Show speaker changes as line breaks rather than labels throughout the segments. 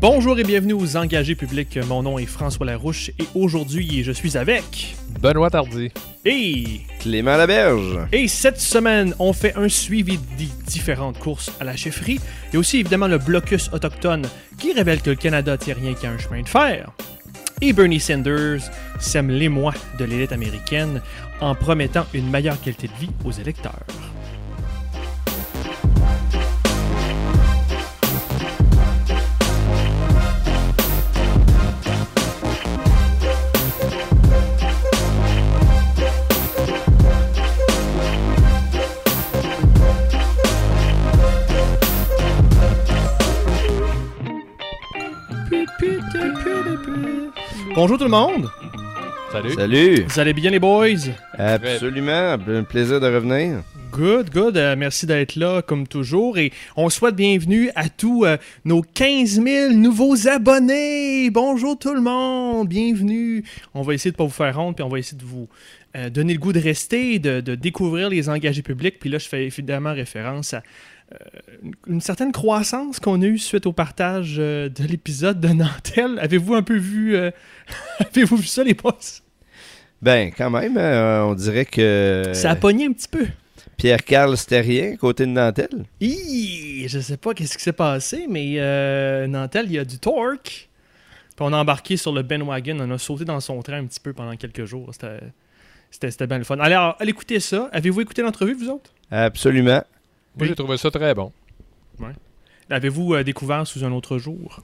Bonjour et bienvenue aux engagés publics. Mon nom est François Larouche et aujourd'hui je suis avec
Benoît Tardy
et
Clément Laberge.
Et cette semaine, on fait un suivi des différentes courses à la chefferie et aussi évidemment le blocus autochtone qui révèle que le Canada tient rien qu'à un chemin de fer. Et Bernie Sanders sème l'émoi de l'élite américaine en promettant une meilleure qualité de vie aux électeurs. Bonjour tout le monde!
Salut
Salut.
Vous allez bien les boys?
Absolument. Un plaisir de revenir.
Good, good. Euh, merci d'être là comme toujours. Et on souhaite bienvenue à tous euh, nos 15 000 nouveaux abonnés. Bonjour tout le monde. Bienvenue. On va essayer de pas vous faire honte, puis on va essayer de vous euh, donner le goût de rester, de, de découvrir les engagés publics. Puis là, je fais évidemment référence à une, une certaine croissance qu'on a eue suite au partage euh, de l'épisode de Nantel. Avez-vous un peu vu, euh, avez-vous vu ça les boss?
Ben, quand même, euh, on dirait que
Ça a pogné un petit peu.
Pierre-Carl Sterrien, côté de Nantel.
Hi, je sais pas qu'est-ce qui s'est passé, mais euh, Nantel, il y a du torque. Puis on a embarqué sur le Ben Wagon, on a sauté dans son train un petit peu pendant quelques jours. C'était bien le fun. Alors, allez écouter ça. Avez-vous écouté l'entrevue, vous autres?
Absolument.
Moi, j'ai trouvé ça très bon.
L'avez-vous euh, découvert sous un autre jour?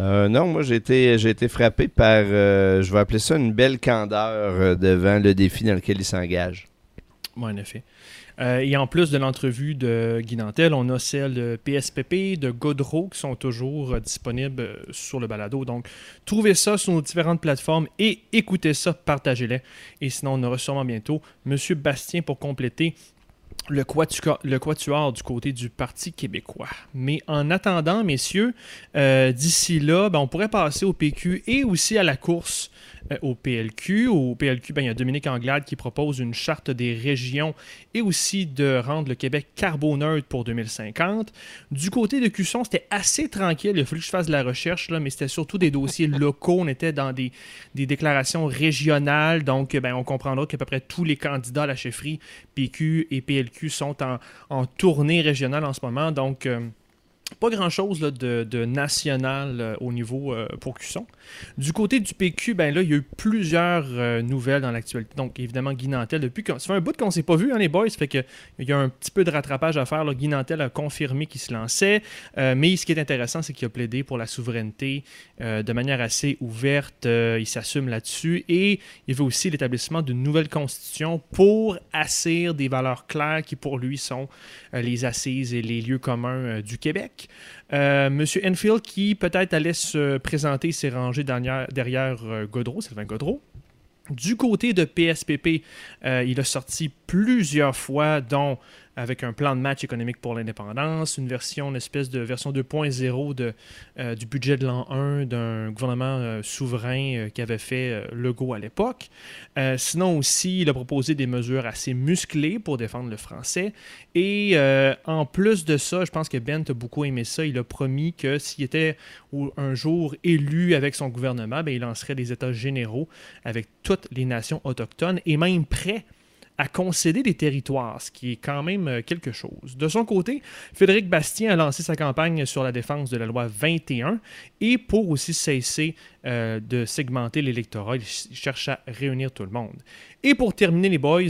Euh, non, moi, j'ai été, j'ai été frappé par, euh, je vais appeler ça une belle candeur euh, devant le défi dans lequel il s'engage.
Oui, en effet. Euh, et en plus de l'entrevue de Guy Nantel, on a celle de PSPP, de Godreau qui sont toujours euh, disponibles sur le balado. Donc, trouvez ça sur nos différentes plateformes et écoutez ça, partagez-les. Et sinon, on aura sûrement bientôt Monsieur Bastien pour compléter le, quatuor, du côté du Parti québécois. Mais en attendant, messieurs, euh, d'ici là, ben, on pourrait passer au PQ et aussi à la course euh, au PLQ. Au PLQ, ben, il y a Dominique Anglade qui propose une charte des régions et aussi de rendre le Québec carboneutre pour 2050. Du côté de Cusson, c'était assez tranquille. Il a fallu que je fasse de la recherche, là, mais c'était surtout des dossiers locaux. On était dans des, des déclarations régionales. Donc, ben, on comprendra qu'à peu près tous les candidats à la chefferie PQ et PLQ sont en, en tournée régionale en ce moment. Donc, euh, pas grand-chose de, de national euh, au niveau euh, pour Cusson. Du côté du PQ, ben là, il y a eu plusieurs euh, nouvelles dans l'actualité. Donc, évidemment, Guy Nantel, depuis ça fait un bout qu'on ne s'est pas vu, hein, les boys, fait que il y a un petit peu de rattrapage à faire. là. Guy Nantel a confirmé qu'il se lançait, mais ce qui est intéressant, c'est qu'il a plaidé pour la souveraineté de manière assez ouverte. Il s'assume là-dessus et il veut aussi l'établissement d'une nouvelle constitution pour assir des valeurs claires qui, pour lui, sont les assises et les lieux communs du Québec. Euh, Monsieur Enfield, qui peut-être allait se présenter, s'est rangé derrière, euh, Godreau, Sylvain Godreau. Du côté de PSPP, euh, il a sorti plusieurs fois, dont avec un plan de match économique pour l'indépendance, une version, une espèce de version 2.0 de, euh, du budget de l'an 1 d'un gouvernement euh, souverain euh, qui avait fait euh, Legault à l'époque. Sinon aussi, il a proposé des mesures assez musclées pour défendre le français. Et en plus de ça, je pense que Ben a beaucoup aimé ça. Il a promis que s'il était un jour élu avec son gouvernement, ben, il lancerait des États généraux avec toutes les nations autochtones et même prêt à concéder des territoires, ce qui est quand même euh, quelque chose. De son côté, Frédéric Bastien a lancé sa campagne sur la défense de la loi 21 et pour aussi cesser euh, de segmenter l'électorat, il ch- il cherche à réunir tout le monde. Et pour terminer les boys,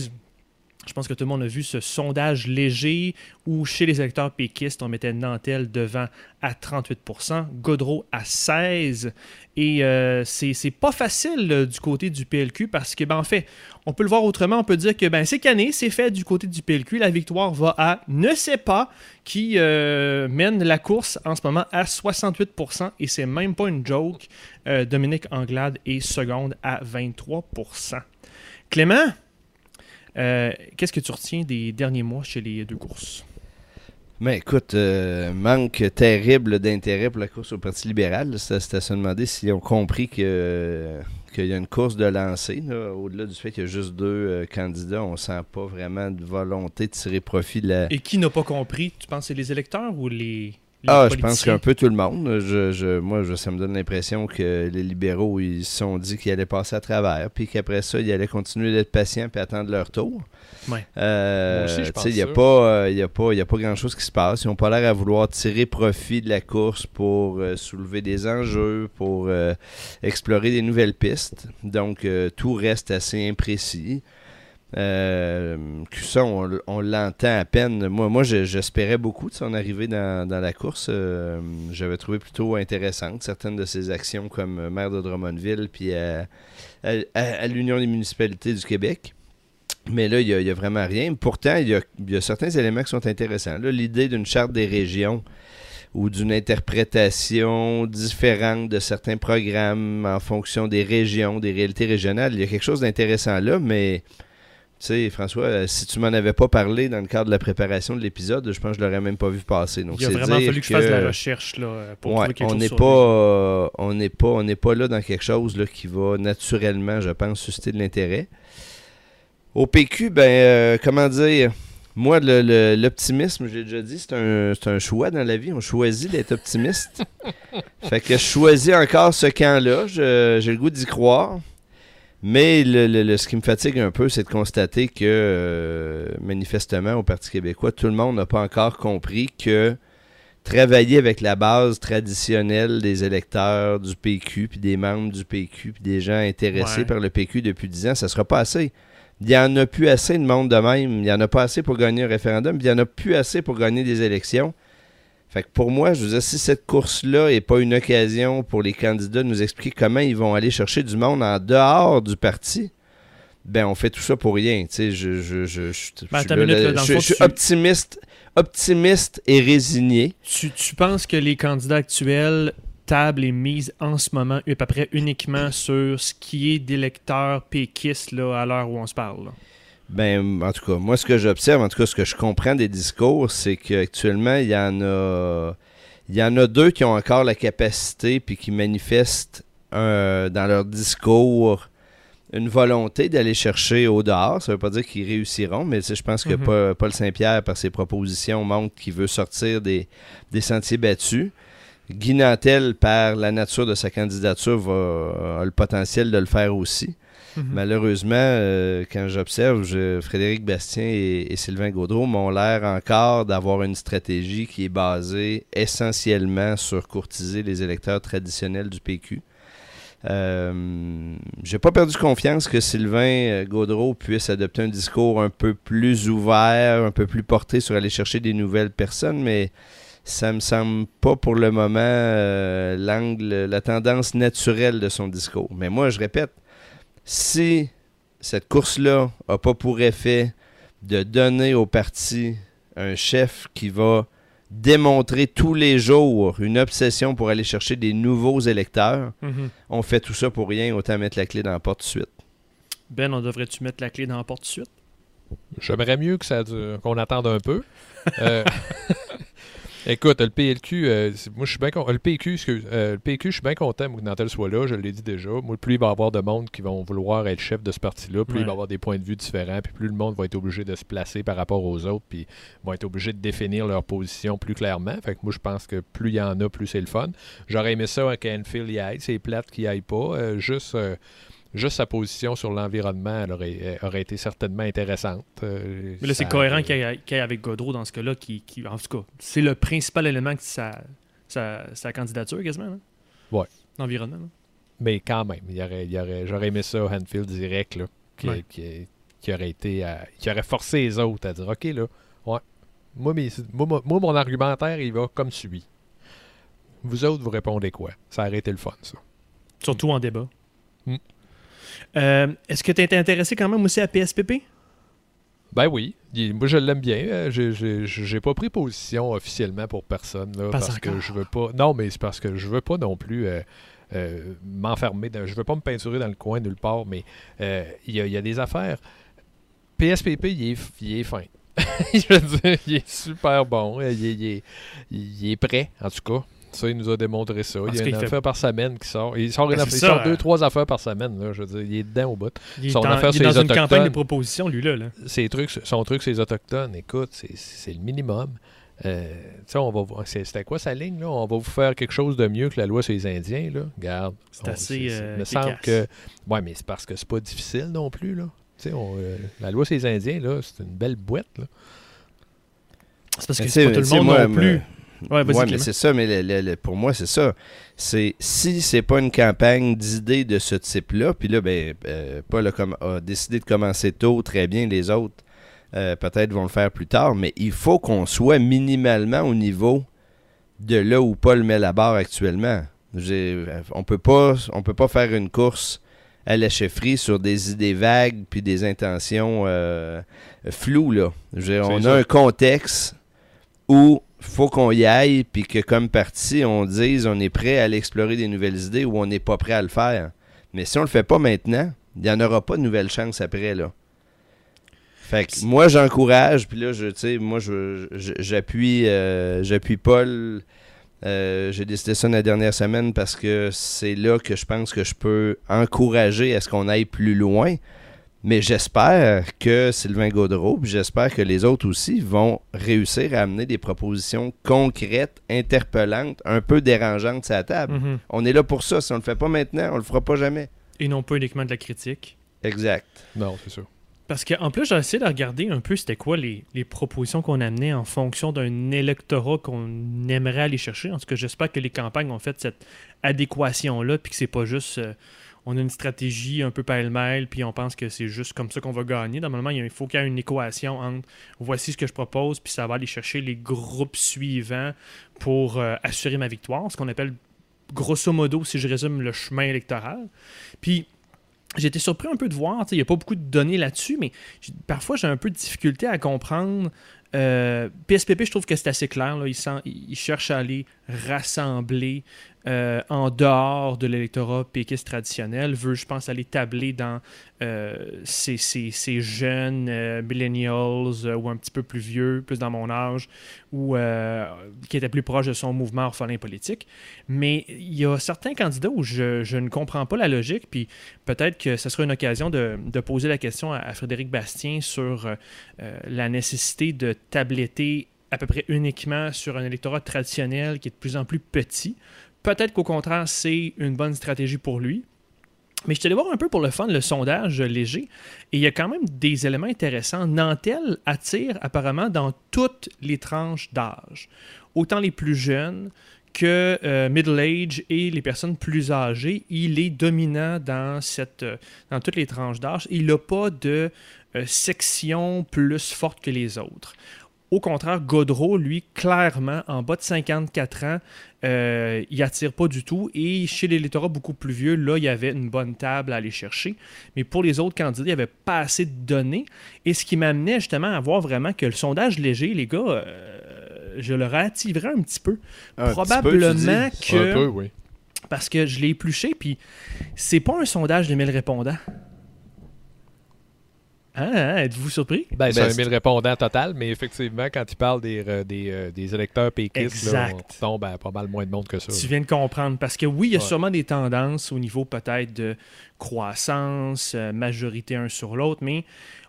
je pense que tout le monde a vu ce sondage léger où chez les électeurs péquistes, on mettait Nantel devant à 38%, Godreau à 16%. Et euh, c'est pas facile euh, du côté du PLQ parce que, ben, en fait, on peut le voir autrement. On peut dire que ben, c'est cané, c'est fait du côté du PLQ. La victoire va à ne sais pas qui euh, mène la course en ce moment à 68%. Et c'est même pas une joke. Euh, Dominique Anglade est seconde à 23%. Clément, euh, qu'est-ce que tu retiens des derniers mois chez les deux courses?
Mais écoute, euh, manque terrible d'intérêt pour la course au Parti libéral. C'était à se demander s'ils ont compris que qu'il y a une course de lancer. là. Au-delà du fait qu'il y a juste deux euh, candidats, on sent pas vraiment de volonté de tirer profit de la...
Et qui n'a pas compris? Tu penses que c'est les électeurs ou les
Ah, je pense qu'un peu tout le monde. Je, je- moi, je- ça me donne l'impression que les libéraux, ils se sont dit qu'ils allaient passer à travers, puis qu'après ça, ils allaient continuer d'être patients puis attendre leur tour.
Ouais.
Euh, Il n'y a pas, euh, y a pas, y a pas grand-chose qui se passe. Ils n'ont pas l'air à vouloir tirer profit de la course pour euh, soulever des enjeux, pour euh, explorer des nouvelles pistes. Donc, tout reste assez imprécis. Euh, on, l'entend à peine. Moi, moi je- j'espérais beaucoup de son arrivée dans, la course. Euh, J'avais trouvé plutôt intéressante certaines de ses actions comme maire de Drummondville puis à, l'Union des municipalités du Québec. Mais là, il n'y a, vraiment rien. Pourtant, il y a, il y a certains éléments qui sont intéressants. L'idée d'une charte des régions ou d'une interprétation différente de certains programmes en fonction des régions, des réalités régionales, il y a quelque chose d'intéressant là, mais tu sais, François, euh, si tu m'en avais pas parlé dans le cadre de la préparation de l'épisode, je pense que je l'aurais même pas vu passer. Donc,
Il a vraiment
dire
fallu que je fasse de la recherche là, pour
Ouais,
trouver quelque
on
chose
pas, euh, on n'est pas, on n'est pas là dans quelque chose là, qui va naturellement, je pense, susciter de l'intérêt. Au PQ, ben, euh, comment dire, moi, l'optimisme, j'ai déjà dit, c'est un, c'est un choix dans la vie. On choisit d'être optimiste. fait que je choisis encore ce camp-là. J'ai le goût d'y croire. Mais le, le- le- ce qui me fatigue un peu, c'est de constater que, euh, manifestement, au Parti québécois, tout le monde n'a pas encore compris que travailler avec la base traditionnelle des électeurs du PQ, puis des membres du PQ, puis des gens intéressés
Ouais.
par le PQ depuis 10 ans, ça sera pas assez. Il n'y en a plus assez de monde de même. Il n'y en a pas assez pour gagner un référendum, puis il n'y en a plus assez pour gagner des élections. Fait que pour moi, je veux dire, si cette course-là n'est pas une occasion pour les candidats de nous expliquer comment ils vont aller chercher du monde en dehors du parti, ben on fait tout ça pour rien. Je, je, je, je,
Ben,
suis
tu-
optimiste, optimiste et résigné.
Tu, tu penses que les candidats actuels table est mise en ce moment à peu près uniquement sur ce qui est d'électeurs péquistes là, à l'heure où on se parle. là?
Ben, en tout cas, moi, ce que j'observe, en tout cas, ce que je comprends des discours, c'est qu'actuellement, il y en a. Il y en a deux qui ont encore la capacité puis qui manifestent euh, dans leur discours une volonté d'aller chercher au dehors. Ça veut pas dire qu'ils réussiront, mais je pense que
Mhm.
Pa- Paul Saint-Pierre, par ses propositions, montre qu'il veut sortir des, des sentiers battus. Guy Nantel, par la nature de sa candidature, va, a le potentiel de le faire aussi.
Mhm.
Malheureusement, euh, quand j'observe, Frédéric Bastien et, et Sylvain Gaudreau m'ont l'air encore d'avoir une stratégie qui est basée essentiellement sur courtiser les électeurs traditionnels du PQ. Euh, J'ai pas perdu confiance que Sylvain euh, Gaudreau puisse adopter un discours un peu plus ouvert, un peu plus porté sur aller chercher des nouvelles personnes, mais ça me semble pas pour le moment euh, l'angle, la tendance naturelle de son discours. Mais moi, je répète, si cette course-là n'a pas pour effet de donner au parti un chef qui va démontrer tous les jours une obsession pour aller chercher des nouveaux électeurs,
Mhm.
on fait tout ça pour rien, autant mettre la clé dans la porte de suite.
Ben, on devrait-tu mettre la clé dans la porte de suite?
J'aimerais mieux que ça dure- qu'on attende un peu. Euh, Écoute, le PLQ, euh, moi je suis bien content. Le PQ, excuse, euh, le PQ, je suis bien content que Nantel soit là, je l'ai dit déjà. Moi, plus il va y avoir de monde qui vont vouloir être chef de ce parti-là, plus
Ouais.
il va y avoir des points de vue différents, puis plus le monde va être obligé de se placer par rapport aux autres, puis vont être obligés de définir leur position plus clairement. Fait que moi, je pense que plus il y en a, plus c'est le fun. J'aurais aimé ça qu'Enfield y aille. C'est plate qu'il y aille pas. Euh, juste. Juste sa position sur l'environnement elle aurait, aurait été certainement intéressante. Euh,
Mais là, c'est cohérent qu'il y, ait- qu'il y ait avec Godreau dans ce cas-là, qui, qui- en tout cas, c'est le principal élément de sa, sa, sa candidature, quasiment. là.
Ouais.
L'environnement.
Mais quand même, il y aurait, il y aurait, j'aurais aimé ça, Hanfield direct, là, qui,
Ouais.
qui- qui aurait été à- qui aurait forcé les autres à dire OK, là, ouais, moi, mes- moi, moi, mon argumentaire, il va comme suit. Vous autres, vous répondez quoi? Ça aurait été le fun, ça.
Surtout en débat.
Mm.
Euh, Est-ce que tu étais intéressé quand même aussi à PSPP?
Ben oui, il- moi je l'aime bien. Euh, j'ai- pas pris position officiellement pour personne là, parce que je veux pas. Non, mais c'est parce que je veux pas non plus euh, euh, m'enfermer. Je veux pas me peinturer dans le coin nulle part, mais euh, il y, a- il y a des affaires. PSPP, il est, il est fin. je veux dire, il est super bon. Il est, il est- il est prêt, en tout cas. Ça, il nous a démontré ça.
Parce
il y a une
fait-
affaire par semaine qui sort. Il sort, une
Ben,
affaire-
c'est
il sort
euh,
deux, trois affaires par semaine. Là, je veux dire, il est dedans au bout.
Il est,
Son affaire
il est
sur
dans
les
une campagne de propositions, lui-là. Là.
ses trucs, son truc, ses autochtones, écoute, c'est- c'est le minimum. Euh, on va C'était quoi sa ligne, là? On va vous faire quelque chose de mieux que la loi sur les Indiens, là. Garde.
C'est assez.
il me semble que. Ouais, mais c'est parce que c'est pas difficile non plus, là. Euh, la loi sur les Indiens, là, c'est une belle boîte, là.
C'est parce que c'est pas tout le monde non plus.
Ouais, mais c'est ça, mais pour moi, c'est ça. C'est si c'est pas une campagne d'idées de ce type-là, puis là, ben, euh, Paul a, décidé de commencer tôt, très bien, les autres euh, peut-être vont le faire plus tard, mais il faut qu'on soit minimalement au niveau de là où Paul met la barre actuellement. On peut pas, on peut pas faire une course à la chefferie sur des idées vagues puis des intentions euh, floues là. on a un contexte où faut qu'on y aille, puis que comme parti, on dise on est prêt à aller explorer des nouvelles idées ou on n'est pas prêt à le faire. Mais si on le fait pas maintenant, il n'y en aura pas de nouvelles chances après. là. Fait moi, j'encourage, puis là, je, sais, moi, j'appuie euh, j'appuie Paul. Euh, j'ai décidé ça la dernière semaine parce que c'est là que je pense que je peux encourager à ce qu'on aille plus loin. Mais j'espère que Sylvain Gaudreau, j'espère que les autres aussi vont réussir à amener des propositions concrètes, interpellantes, un peu dérangeantes à la table. Mhm. On est là pour ça. Si on le fait pas maintenant, on le fera pas jamais.
Et non pas uniquement de la critique.
Exact.
Non, c'est sûr.
Parce qu'en plus, j'ai essayé de regarder un peu c'était quoi les, propositions qu'on amenait en fonction d'un électorat qu'on aimerait aller chercher. En tout cas, j'espère que les campagnes ont fait cette adéquation-là, puis que c'est pas juste. Euh, on a une stratégie un peu pêle-mêle, puis on pense que c'est juste comme ça qu'on va gagner. Normalement, il faut qu'il y ait une équation entre voici ce que je propose, puis ça va aller chercher les groupes suivants pour euh, assurer ma victoire, ce qu'on appelle grosso modo, si je résume, le chemin électoral. Puis été surpris un peu de voir, il n'y a pas beaucoup de données là-dessus, mais parfois j'ai un peu de difficulté à comprendre. PSPP, euh, je trouve que c'est assez clair. Là. Il, cherche à aller rassembler euh, en dehors de l'électorat péquiste traditionnel, veut, je pense, aller tabler dans euh, ces, ces, jeunes euh, millennials ou un petit peu plus vieux, plus dans mon âge, ou qui étaient plus proches de son mouvement orphelin politique. Mais il y a certains candidats où je, ne comprends pas la logique, puis peut-être que ce sera une occasion de, de poser la question à, à Frédéric Bastien sur la nécessité de tabletter à peu près uniquement sur un électorat traditionnel qui est de plus en plus petit Peut-être qu'au contraire, c'est une bonne stratégie pour lui. Mais je te allé voir un peu pour le fun le sondage léger. Et il y a quand même des éléments intéressants. Nantel attire apparemment dans toutes les tranches d'âge. Autant les plus jeunes que euh, middle age et les personnes plus âgées. Il est dominant dans, euh, dans toutes les tranches d'âge. Il n'a pas de section plus forte que les autres. Au contraire, Godreau, lui, clairement, en bas de 54 ans, euh, il attire pas du tout. Et chez l'électorat beaucoup plus vieux, là, il y avait une bonne table à aller chercher. Mais pour les autres candidats, il n'y avait pas assez de données. Et ce qui m'amenait justement à voir vraiment que le sondage léger, les gars, euh, je le relativerais un petit peu. Probablement que. Un peu, oui. Parce que je l'ai épluché, puis c'est pas un sondage de 1000 répondants. Ah, hein, êtes-vous surpris?
Ben, c'est ben, un 1000 répondants total, mais effectivement, quand tu parles des, euh, euh, des, électeurs péquistes, là, on tombe à pas mal moins de monde que ça.
Tu viens de comprendre. Parce que oui, il y a sûrement des tendances au niveau peut-être de croissance, euh, majorité un sur l'autre, mais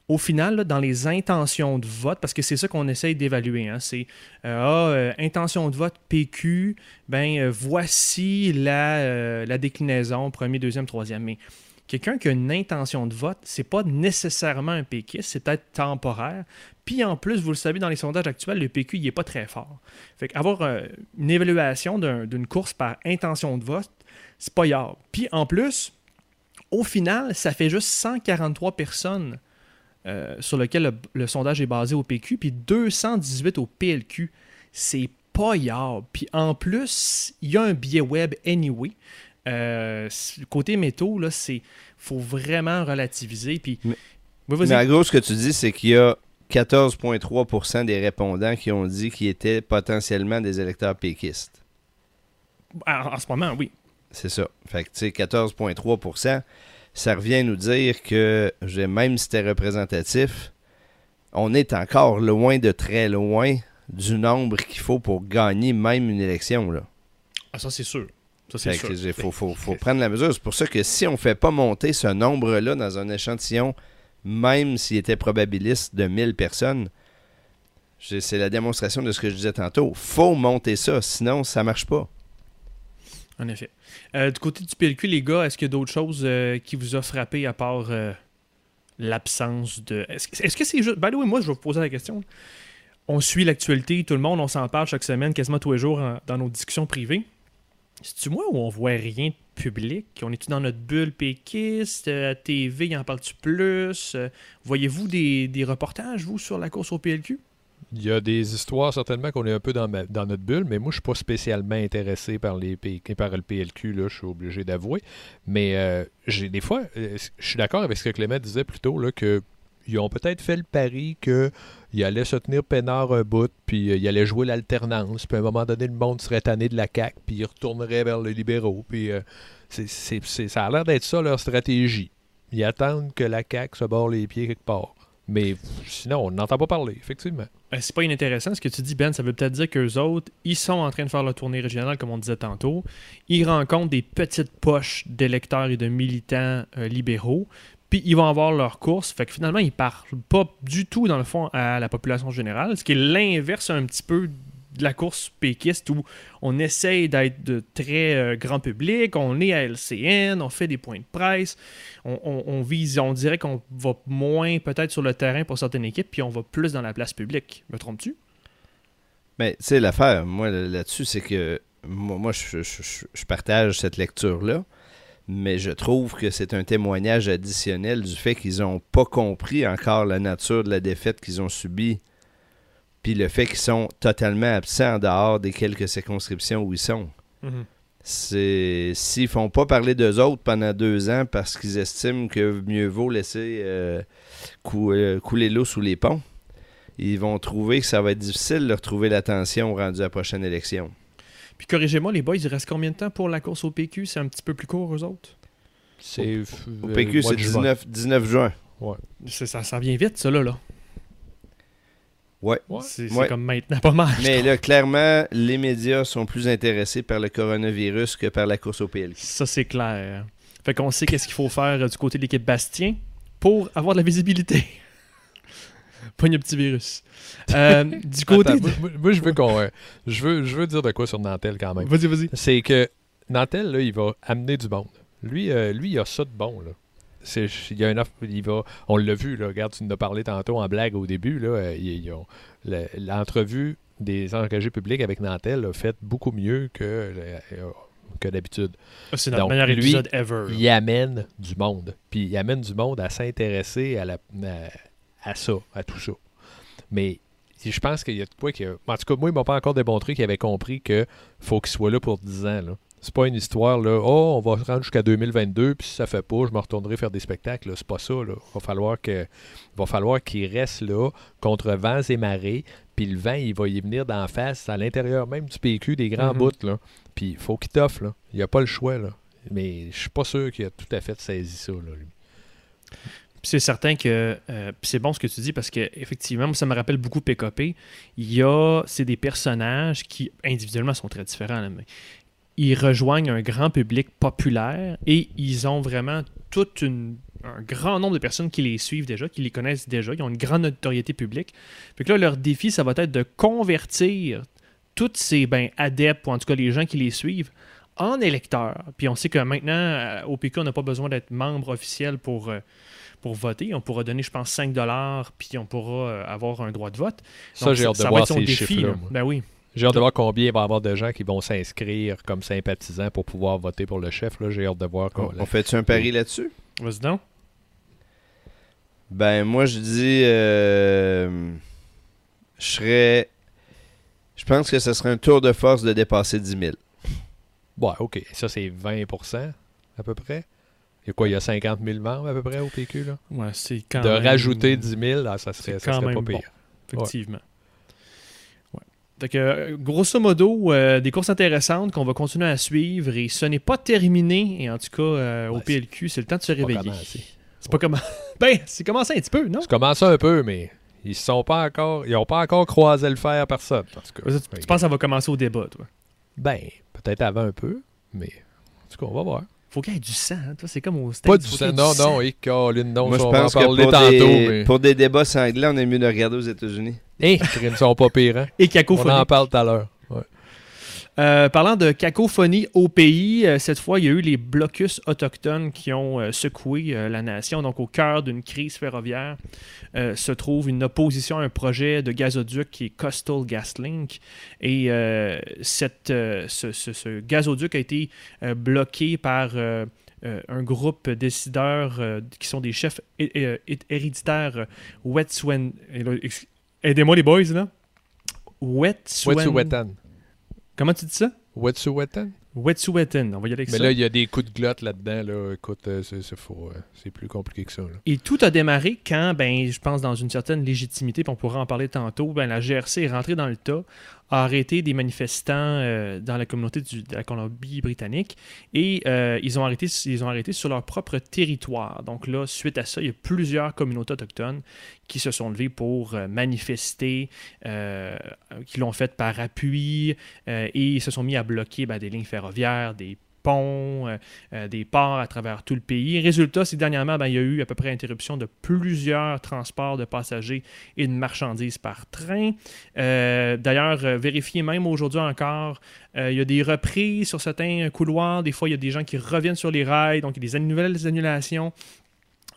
au final, dans les intentions de vote, parce que c'est ça qu'on essaye d'évaluer, hein, c'est ah, intention de vote PQ, ben voici la, la déclinaison, premier, deuxième, troisième. Mais quelqu'un qui a une intention de vote, c'est pas nécessairement un péquiste, c'est peut-être temporaire. Puis en plus, vous le savez, dans les sondages actuels, le PQ, il est pas très fort. Fait qu'avoir euh, une évaluation d'une course par intention de vote, c'est pas grave. Puis en plus, au final, ça fait juste 143 personnes euh, sur lesquelles le, sondage est basé au PQ, puis 218 au PLQ. C'est pas grave. Puis en plus, il y a un biais web anyway. Euh, côté métaux, là, c'est faut vraiment relativiser. Puis,
mais, mais en gros, ce que tu dis, c'est qu'il y a 14,3% des répondants qui ont dit qu'ils étaient potentiellement des électeurs péquistes.
En, ce moment, oui.
C'est ça. Fait que, tu sais, 14,3%, ça revient nous dire que, même si c'était représentatif, on est encore loin de très loin du nombre qu'il faut pour gagner même une élection. Là.
Ah, ça, c'est sûr.
Il faut, prendre la mesure. C'est pour ça que si on ne fait pas monter ce nombre-là dans un échantillon, même s'il était probabiliste de 1000 personnes, C'est la démonstration de ce que je disais tantôt. faut monter ça, sinon ça marche pas.
En effet. Euh, du côté du PLQ, les gars, est-ce qu'il y a d'autres choses euh, qui vous a frappé à part euh, l'absence de. Est-ce que c'est juste. The way, moi, je vais vous poser la question. On suit l'actualité, tout le monde, on s'en parle chaque semaine, quasiment tous les jours en- dans nos discussions privées. C'est-tu moi où on voit rien de public? On est-tu dans notre bulle péquiste? Euh, À TV, y en parle-tu plus? Euh, Voyez-vous des, des reportages, vous, sur la course au PLQ
Il y a des histoires certainement qu'on est un peu dans, ma- dans notre bulle, mais moi je suis pas spécialement intéressé par les par le PLQ, là, je suis obligé d'avouer. Mais euh, j'ai des fois, je suis d'accord avec ce que Clément disait plus tôt, là, que ils ont peut-être fait le pari qu'il allait se tenir peinard un bout, puis euh, il allait jouer l'alternance, puis à un moment donné, le monde serait tanné de la CAQ, puis il retournerait vers les libéraux. Puis euh, c'est- ça a l'air d'être ça leur stratégie. Ils attendent que la CAQ se barre les pieds quelque part. Mais sinon, on n'entend pas parler, effectivement.
Euh, c'est pas inintéressant ce que tu dis, Ben. Ça veut peut-être dire qu'eux autres, ils sont en train de faire leur tournée régionale, comme on disait tantôt. Ils rencontrent des petites poches d'électeurs et de militants euh, libéraux. Ils vont avoir leur course. Fait que finalement, ils parlent pas du tout, dans le fond, à la population générale. Ce qui est l'inverse un petit peu de la course péquiste où on essaye d'être de très euh, grand public, on est à LCN, on fait des points de presse, on, vise, on dirait qu'on va moins peut-être sur le terrain pour certaines équipes, puis on va plus dans la place publique. Me trompes-tu?
Mais sais, l'affaire, moi, là- là-dessus, c'est que moi, moi, je partage cette lecture-là, mais je trouve que c'est un témoignage additionnel du fait qu'ils n'ont pas compris encore la nature de la défaite qu'ils ont subie, puis le fait qu'ils sont totalement absents en dehors des quelques circonscriptions où ils sont. C'est s'ils font pas parler d'eux autres pendant deux ans parce qu'ils estiment que mieux vaut laisser euh, cou- euh, couler l'eau sous les ponts, ils vont trouver que ça va être difficile de retrouver l'attention rendu à la prochaine élection.
Puis corrigez-moi, les boys, il reste combien de temps pour la course au PQ? C'est un petit peu plus court, eux autres?
C'est
Au
euh,
PQ,
mois
c'est
de juin.
19, 19 juin.
C'est- Ça, ça vient vite, ça, là. là.
Ouais.
Ouais.
C'est
Ouais.
comme maintenant pas mal.
Mais là, clairement, les médias sont plus intéressés par le coronavirus que par la course au PLQ.
Ça, c'est clair. Fait qu'on sait qu'est-ce qu'il faut faire euh, du côté de l'équipe Bastien pour avoir de la visibilité. Pas un petit virus. Euh, du côté.
Attends,
de-
moi, je veux qu'on, euh, je veux, je veux dire de quoi sur Nantel quand même.
Vas-y, vas-y.
C'est que Nantel là, il va amener du monde. Lui, euh, lui, il a ça de bon là. C'est, il y a une off- il va, on l'a vu là. Regarde, tu nous as parlé tantôt en blague au début le- l'entrevue des engagés publics avec Nantel a fait beaucoup mieux que que d'habitude.
Ah, C'est notre
Donc,
meilleur
lui,
épisode ever.
Il amène du monde. Puis il amène du monde à s'intéresser à, la, à, à ça, à tout ça. Mais je pense qu'il y a de quoi que. En tout cas, moi, il m'a pas encore démontré qu'il avait compris que faut qu'il soit là pour 10 ans. Là. C'est pas une histoire, là, oh, on va se rendre jusqu'à 2022, puis si ça fait pas, je me retournerai faire des spectacles. C'est pas ça. Là. Va falloir que, va falloir qu'il reste là contre vents et marées, puis le vent, il va y venir d'en face, à l'intérieur même du PQ, des grands
Mhm.
bouts. Là. Puis il faut qu'il t'offre. Là. Il n'y a pas le choix. Là. Mais je suis pas sûr qu'il a tout à fait saisi ça, là, lui.
C'est certain que euh, c'est bon ce que tu dis parce que effectivement, ça me rappelle beaucoup PKP. Il y a des personnages qui individuellement sont très différents, mais ils rejoignent un grand public populaire et ils ont vraiment toute une un grand nombre de personnes qui les suivent déjà, qui les connaissent déjà, qui ont une grande notoriété publique. Fait que là, leur défi, ça va être de convertir tous ces ben, adeptes, ou en tout cas les gens qui les suivent, en électeurs. Puis on sait que maintenant, euh, au PQ, on n'a pas besoin d'être membre officiel pour, euh, pour voter. On pourra donner, je pense, 5 puis on pourra euh, avoir un droit de vote.
Ça, j'ai hâte de voir ces chiffres-là.
Ben oui.
J'ai hâte de voir combien il va y avoir de gens qui vont s'inscrire comme sympathisants pour pouvoir voter pour le chef. Là. J'ai hâte de voir.
On,
quoi-
on fait-tu un pari là-dessus?
Vas-y donc.
Ben, moi, je dis. euh, je serais. Je pense que ce serait un tour de force de dépasser 10 000.
Ouais, OK. Ça, c'est 20 à peu près. Il y a quoi, il y a 50 000 membres à peu près au PQ, là?
Ouais, c'est quand
de
même-
rajouter 10 000, là, ça serait,
c'est
ça
quand
serait
même
pas
bon.
pire.
Effectivement. Ouais. Euh, grosso modo, euh, des courses intéressantes qu'on va continuer à suivre et ce n'est pas terminé. Et en tout cas, euh, au
Ouais,
PLQ, c'est le temps de se réveiller.
commencé.
C'est pas comment. ben, c'est commencé un petit peu, non?
Ça commence un peu, mais ils sont pas encore. Ils n'ont pas encore croisé le fer à personne. En tout cas.
Tu, tu penses que ça va commencer au débat, toi?
Ben, peut-être avant un peu, mais en tout cas, on va voir.
Faut qu'il y ait du sang. hein. Toi, c'est comme au
Pas
States,
du sang. Non,
du
non, et Colin, non,
Moi, je pense que pour
tantôt.
des,
Mais...
pour des débats sanglants, on est mieux de regarder aux États-Unis.
Hé, ils sont pas pires, hein?
Et
On en parle tout à l'heure.
Euh, parlant de cacophonie au pays, euh, cette fois, il y a eu les blocus autochtones qui ont euh, secoué la nation. Donc, au cœur d'une crise ferroviaire se trouve une opposition à un projet de gazoduc qui est Coastal GasLink. Et ce, gazoduc a été bloqué par un groupe de décideurs qui sont des chefs hé- hé- hé- héréditaires Wet'suwen... et là, ex- Aidez-moi les boys, là.
Wet'suwet'en.
Comment tu dis ça?
Wet'suwet'en?
Wet'suwet'en, on va y aller avec
Mais
ça.
là, il y a des coups de glotte là-dedans. Là. Écoute, euh, c'est faux, euh, c'est plus compliqué que ça. là.
Et tout a démarré quand, ben, je pense, dans une certaine légitimité, puis on pourra en parler tantôt, ben, la GRC est rentrée dans le tas, a arrêté des manifestants euh, dans la communauté de la Colombie-Britannique et euh, ils, ont arrêté, ils ont arrêté sur leur propre territoire. Donc là, suite à ça, il y a plusieurs communautés autochtones qui se sont levées pour euh, manifester, qui l'ont fait par appui et ils se sont mis à bloquer ben, des lignes ferroviaires, des ponts, euh, euh, des ports à travers tout le pays. Résultat, c'est dernièrement, ben, il y a eu à peu près interruption de plusieurs transports de passagers et de marchandises par train. Euh, D'ailleurs, vérifiez même aujourd'hui encore, il y a des reprises sur certains couloirs. Des fois, il y a des gens qui reviennent sur les rails, donc il y a des nouvelles annulations.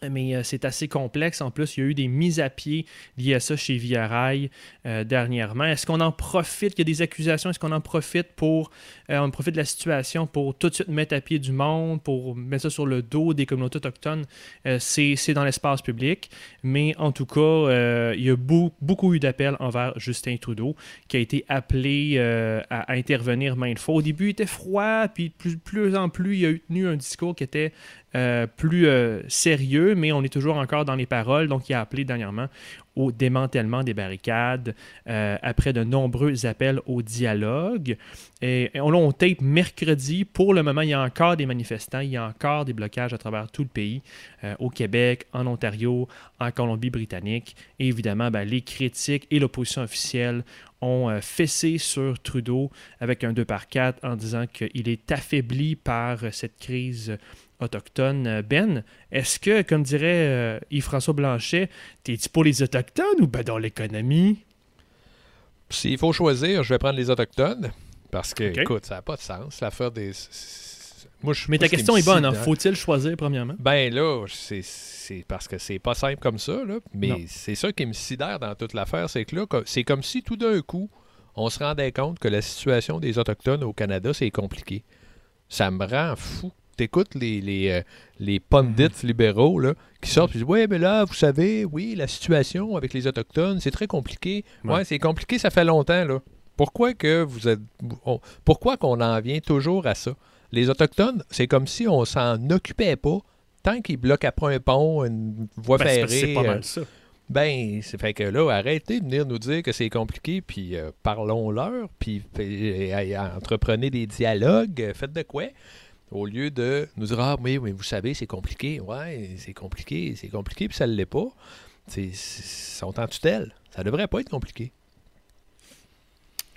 Mais euh, c'est assez complexe. En plus, il y a eu des mises à pied liées à ça chez Via Rail euh, dernièrement. Est-ce qu'on en profite? Il y a des accusations. Est-ce qu'on en profite pour euh, on profite de la situation pour tout de suite mettre à pied du monde, pour mettre ça sur le dos des communautés autochtones? C'est dans l'espace public. Mais en tout cas, il y a beau- beaucoup eu d'appels envers Justin Trudeau, qui a été appelé à, intervenir maintes fois. Au début, il était froid, puis plus, plus en plus, il a eu tenu un discours qui était plus euh, mais on est toujours encore dans les paroles. Donc, il a appelé dernièrement au démantèlement des barricades euh, après de nombreux appels au dialogue. Et, on, on tape mercredi. Pour le moment, il y a encore des manifestants, il y a encore des blocages à travers tout le pays, euh, au Québec, en Ontario, en Colombie-Britannique. Évidemment, ben, les critiques et l'opposition officielle ont euh, fessé sur Trudeau avec un 2 par 4 en disant qu'il est affaibli par cette crise autochtone. Euh, Ben, est-ce que, comme dirait euh, Yves-François Blanchet, t'es-tu pour les Autochtones ou ben dans l'économie?
S'il faut choisir, je vais prendre les Autochtones. Parce que, écoute, ça n'a pas de sens. L'affaire des. Moi, je,
Mais ta question est bonne. hein. Faut-il choisir, premièrement?
Ben là, c'est- parce que c'est pas simple comme ça, là. Mais c'est ça qui me sidère dans toute l'affaire, c'est que là, c'est comme si tout d'un coup, on se rendait compte que la situation des Autochtones au Canada, c'est compliqué. Ça me rend fou. T'écoutes les, les, euh, les pundits
Mhm.
libéraux là, qui sortent et disent Ouais, mais là, vous savez, oui, la situation avec les Autochtones, c'est très compliqué. Ouais,
Ouais.
c'est compliqué, ça fait longtemps, là. Pourquoi que vous êtes. on- pourquoi qu'on en vient toujours à ça? Les Autochtones, c'est comme si on s'en occupait pas tant qu'ils bloquent après un pont, une voie
Ben,
ferrée.
c'est pas
euh,
mal ça.
ben, c'est fait que là, arrêtez de venir nous dire que c'est compliqué, puis euh, parlons-leur, puis euh, entreprenez des dialogues, faites de quoi? Au lieu de nous dire, ah, oui, mais vous savez, c'est compliqué. Ouais, c'est compliqué, c'est compliqué, puis ça ne l'est pas. Ils sont en tutelle. Ça devrait pas être compliqué.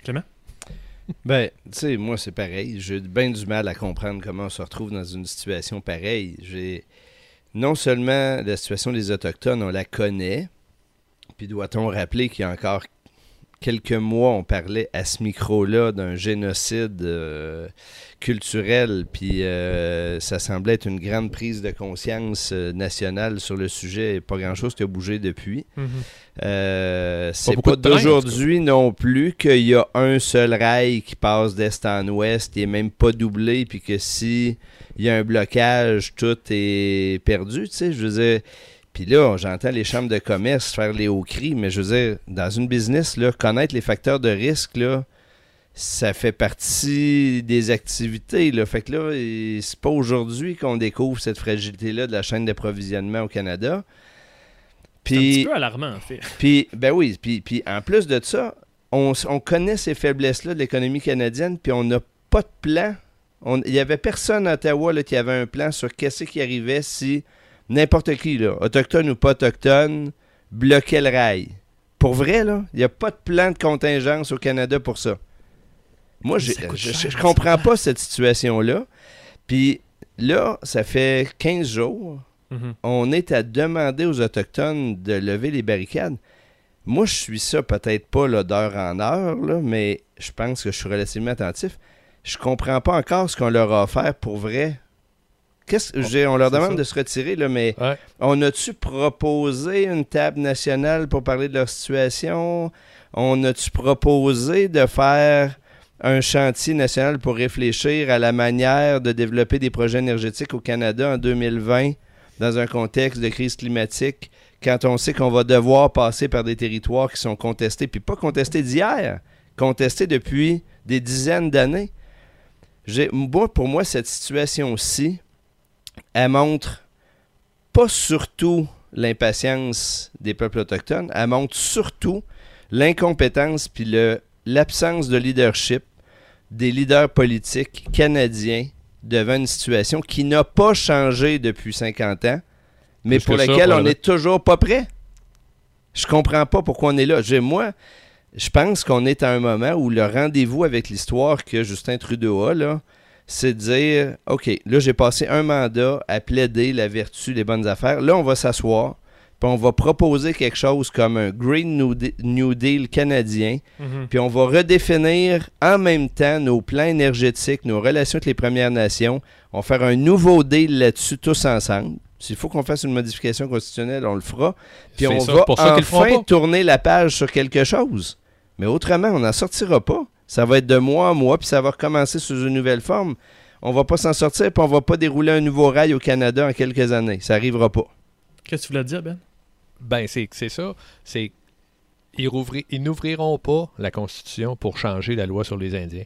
Clément?
Ben, tu sais, moi, c'est pareil. J'ai bien du mal à comprendre comment on se retrouve dans une situation pareille. J'ai non seulement la situation des Autochtones, on la connaît, puis doit-on rappeler qu'il y a encore quelques mois, on parlait à ce micro-là d'un génocide euh, culturel, puis euh, ça semblait être une grande prise de conscience euh, nationale sur le sujet, et pas grand-chose qui a bougé depuis. Euh, c'est pas d'aujourd'hui non plus qu'il y a un seul rail qui passe d'est en ouest, qui est même pas doublé, puis que si il y a un blocage, tout est perdu, tu sais, je veux dire. Puis là, j'entends les chambres de commerce faire les hauts cris, mais je veux dire, dans une business, là, connaître les facteurs de risque, là, ça fait partie des activités. Là. Fait que là, c'est pas aujourd'hui qu'on découvre cette fragilité-là de la chaîne d'approvisionnement au Canada.
C'est un petit
Puis,
peu alarmant, en fait.
puis, ben oui, puis, puis en plus de ça, on, connaît ces faiblesses-là de l'économie canadienne, puis on n'a pas de plan. Il y avait personne à Ottawa là, qui avait un plan sur qu'est-ce qui arrivait si n'importe qui, là, autochtone ou pas autochtone, bloquait le rail. Pour vrai, là, il n'y a pas de plan de contingence au Canada pour ça. Moi, je,
cher,
je- comprends pas cette situation-là. Puis, là, ça fait 15 jours.
Mhm.
On est à demander aux Autochtones de lever les barricades. Moi, je suis ça peut-être pas d'heure en heure, là, mais je pense que je suis relativement attentif. Je comprends pas encore ce qu'on leur a offert pour vrai. Qu'est-ce que j'ai- on leur demande
ça.
de se retirer, là, mais
Ouais.
on a-tu proposé une table nationale pour parler de leur situation? On a-tu proposé de faire un chantier national pour réfléchir à la manière de développer des projets énergétiques au Canada en 2020 dans un contexte de crise climatique quand on sait qu'on va devoir passer par des territoires qui sont contestés, puis pas contestés d'hier, contestés depuis des dizaines d'années. Moi, pour moi, cette situation-ci, elle montre pas surtout l'impatience des peuples autochtones, elle montre surtout l'incompétence puis l'absence de leadership des leaders politiques canadiens devant une situation qui n'a pas changé depuis 50 ans, mais
Plus
pour
ça,
laquelle on n'est toujours pas prêt. Je comprends pas pourquoi on est là. J'ai- Moi, je pense qu'on est à un moment où le rendez-vous avec l'histoire que Justin Trudeau a, là, c'est de dire OK, là, j'ai passé un mandat à plaider la vertu des bonnes affaires. Là, on va s'asseoir, puis on va proposer quelque chose comme un Green New De- New Deal canadien,
Mhm.
puis on va redéfinir en même temps nos plans énergétiques, nos relations avec les Premières Nations. On va faire un nouveau deal là-dessus tous ensemble. S'il faut qu'on fasse une modification constitutionnelle, on le fera. Puis on
ça,
va
pour ça
enfin tourner la page sur quelque chose. Mais autrement, on n'en sortira pas. Ça va être de mois en mois, puis ça va recommencer sous une nouvelle forme. On va pas s'en sortir, puis on va pas dérouler un nouveau rail au Canada en quelques années. Ça arrivera pas.
Qu'est-ce que tu voulais dire, Ben?
Ben, c'est ça. C'est ils, n'ouvriront pas la Constitution pour changer la loi sur les Indiens.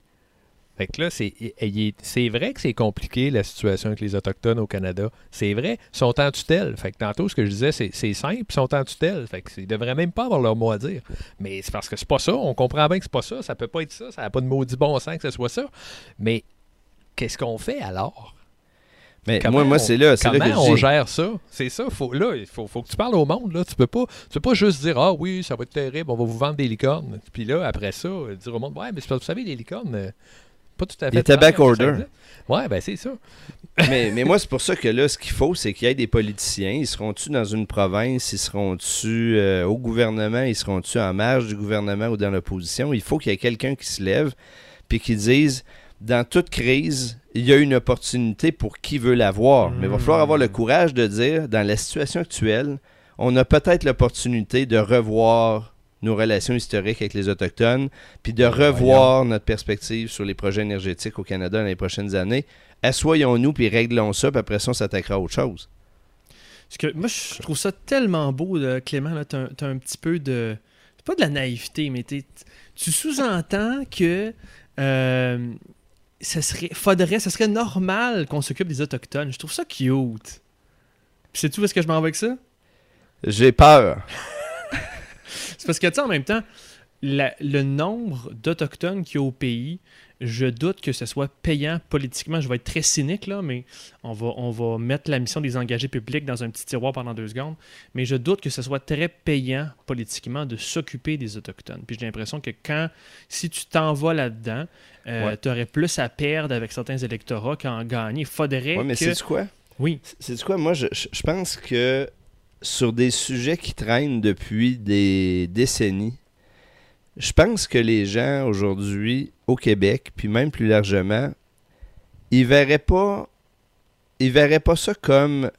Fait que là, c'est vrai que c'est compliqué la situation avec les Autochtones au Canada. C'est vrai. Ils sont en tutelle. Fait que tantôt, ce que je disais, c'est c'est simple, ils sont en tutelle. Fait que ils devraient même pas avoir leur mot à dire. Mais c'est parce que c'est pas ça. On comprend bien que c'est pas ça. Ça peut pas être ça. Ça n'a pas de maudit bon sens que ce soit ça. Mais qu'est-ce qu'on fait alors?
Mais
Comment
moi, moi c'est là, c'est là que
on gère ça? C'est ça. Faut, là, il faut, faut que tu parles au monde. Là. Tu peux pas tu peux pas juste dire Ah oui, ça va être terrible, on va vous vendre des licornes. Puis là, après ça, dire au monde Ouais, mais c'est parce que vous savez, les licornes, euh, pas tout à fait.
Les tabac order.
Ouais, ben c'est ça.
mais, mais moi, c'est pour ça que là, ce qu'il faut, c'est qu'il y ait des politiciens. Ils seront-tu dans une province? Ils seront-tu euh, au gouvernement? Ils seront-tu en marge du gouvernement ou dans l'opposition? Il faut qu'il y ait quelqu'un qui se lève puis qui dise dans toute crise, il y a une opportunité pour qui veut l'avoir. Mais il va falloir avoir le courage de dire, dans la situation actuelle, on a peut-être l'opportunité de revoir nos relations historiques avec les Autochtones, puis de revoir notre perspective sur les projets énergétiques au Canada dans les prochaines années. Assoyons-nous, puis réglons ça, puis après ça, on s'attaquera à autre chose.
Parce que moi, je trouve ça tellement beau, là, Clément. Là, t'as, un- petit peu de. Pas de la naïveté, mais tu sous-entends que. euh, ça serait, faudrait, ça serait normal qu'on s'occupe des Autochtones. Je trouve ça cute. Sais-tu où est-ce que je m'en vais avec ça?
J'ai peur.
C'est parce que, tu sais, en même temps, la- le nombre d'Autochtones qu'il y a au pays, je doute que ce soit payant politiquement. Je vais être très cynique, là, mais on va, on va mettre la mission des engagés publics dans un petit tiroir pendant deux secondes. Mais je doute que ce soit très payant politiquement de s'occuper des Autochtones. Puis j'ai l'impression que quand, si tu t'en vas là-dedans,
Ouais.
tu aurais plus à perdre avec certains électorats qu'à en gagner. Il faudrait
Ouais, mais
que...
c'est quoi?
Oui.
C'est quoi? Moi, je- je pense que sur des sujets qui traînent depuis des décennies, je pense que les gens aujourd'hui au Québec, puis même plus largement, ils verraient pas ils verraient pas ça comme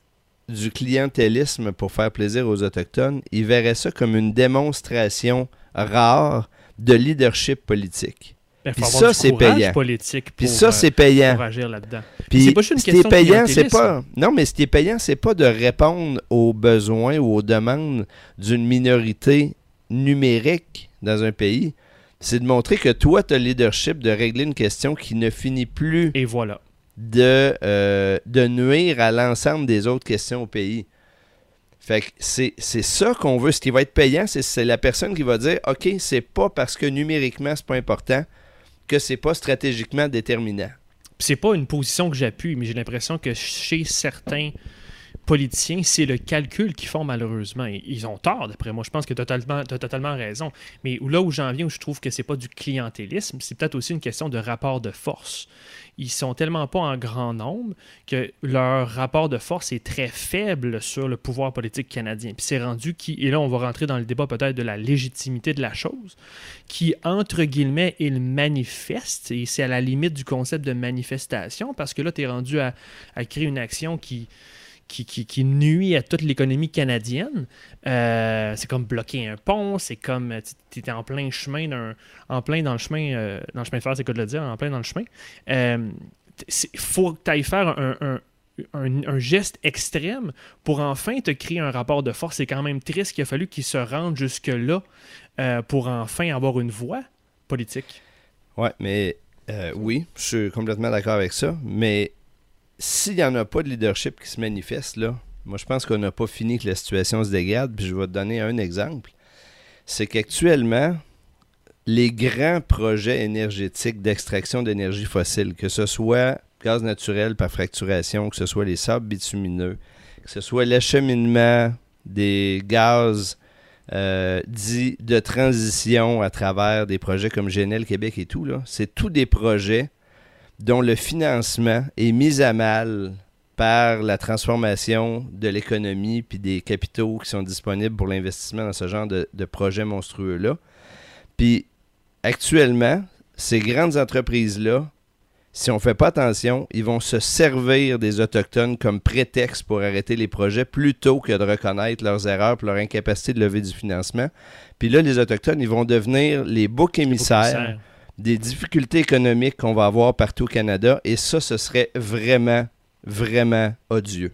du clientélisme pour faire plaisir aux autochtones, ils verraient ça comme une démonstration rare de leadership politique.
Faut
Puis ça, c'est
courage
payant.
politique
Puis ça
euh,
c'est payant.
pour agir là-dedans.
Puis
c'est pas juste une question
payant, c'est pas. Non, mais ce qui est payant, c'est pas de répondre aux besoins ou aux demandes d'une minorité numérique dans un pays. C'est de montrer que toi, tu as le leadership de régler une question qui ne finit plus
Et voilà.
de, euh, de nuire à l'ensemble des autres questions au pays. Fait que c'est c'est ça qu'on veut. Ce qui va être payant, c'est- c'est la personne qui va dire OK, c'est pas parce que numériquement, c'est pas important que c'est pas stratégiquement déterminant.
C'est pas une position que j'appuie, mais j'ai l'impression que chez certains politiciens, c'est le calcul qu'ils font malheureusement. ils ont tort, d'après moi. Je pense que tu as totalement, raison. Mais là où j'en viens, où je trouve que c'est pas du clientélisme, c'est peut-être aussi une question de rapport de force. Ils sont tellement pas en grand nombre que leur rapport de force est très faible sur le pouvoir politique canadien. Puis c'est rendu qui, et là on va rentrer dans le débat peut-être de la légitimité de la chose, qui entre guillemets, il manifeste, et c'est à la limite du concept de manifestation, parce que là tu es rendu à créer une action qui qui, nuit à toute l'économie canadienne. Euh, c'est comme bloquer un pont, c'est comme tu es en plein chemin en plein dans le chemin euh, dans le chemin de fer, c'est quoi de le dire, en plein dans le chemin. Il euh, faut que tu ailles faire un, geste extrême pour enfin te créer un rapport de force. C'est quand même triste qu'il a fallu qu'ils se rendent jusque-là pour enfin avoir une voix politique.
Ouais, mais oui, je suis complètement d'accord avec ça. Mais s'il n'y en a pas de leadership qui se manifeste, là, moi je pense qu'on n'a pas fini que la situation se dégrade. Puis je vais te donner un exemple. C'est qu'actuellement, les grands projets énergétiques d'extraction d'énergie fossile, que ce soit gaz naturel par fracturation, que ce soit les sables bitumineux, que ce soit l'acheminement des gaz euh, dits de transition à travers des projets comme GNL Québec et tout, c'est tous des projets dont le financement est mis à mal par la transformation de l'économie puis des capitaux qui sont disponibles pour l'investissement dans ce genre de, projets monstrueux-là. Puis actuellement, ces grandes entreprises-là, si on ne fait pas attention, ils vont se servir des Autochtones comme prétexte pour arrêter les projets plutôt que de reconnaître leurs erreurs et leur incapacité de lever du financement. Puis là, les Autochtones, ils vont devenir les boucs émissaires des difficultés économiques qu'on va avoir partout au Canada. Et ça, ce serait vraiment, vraiment odieux.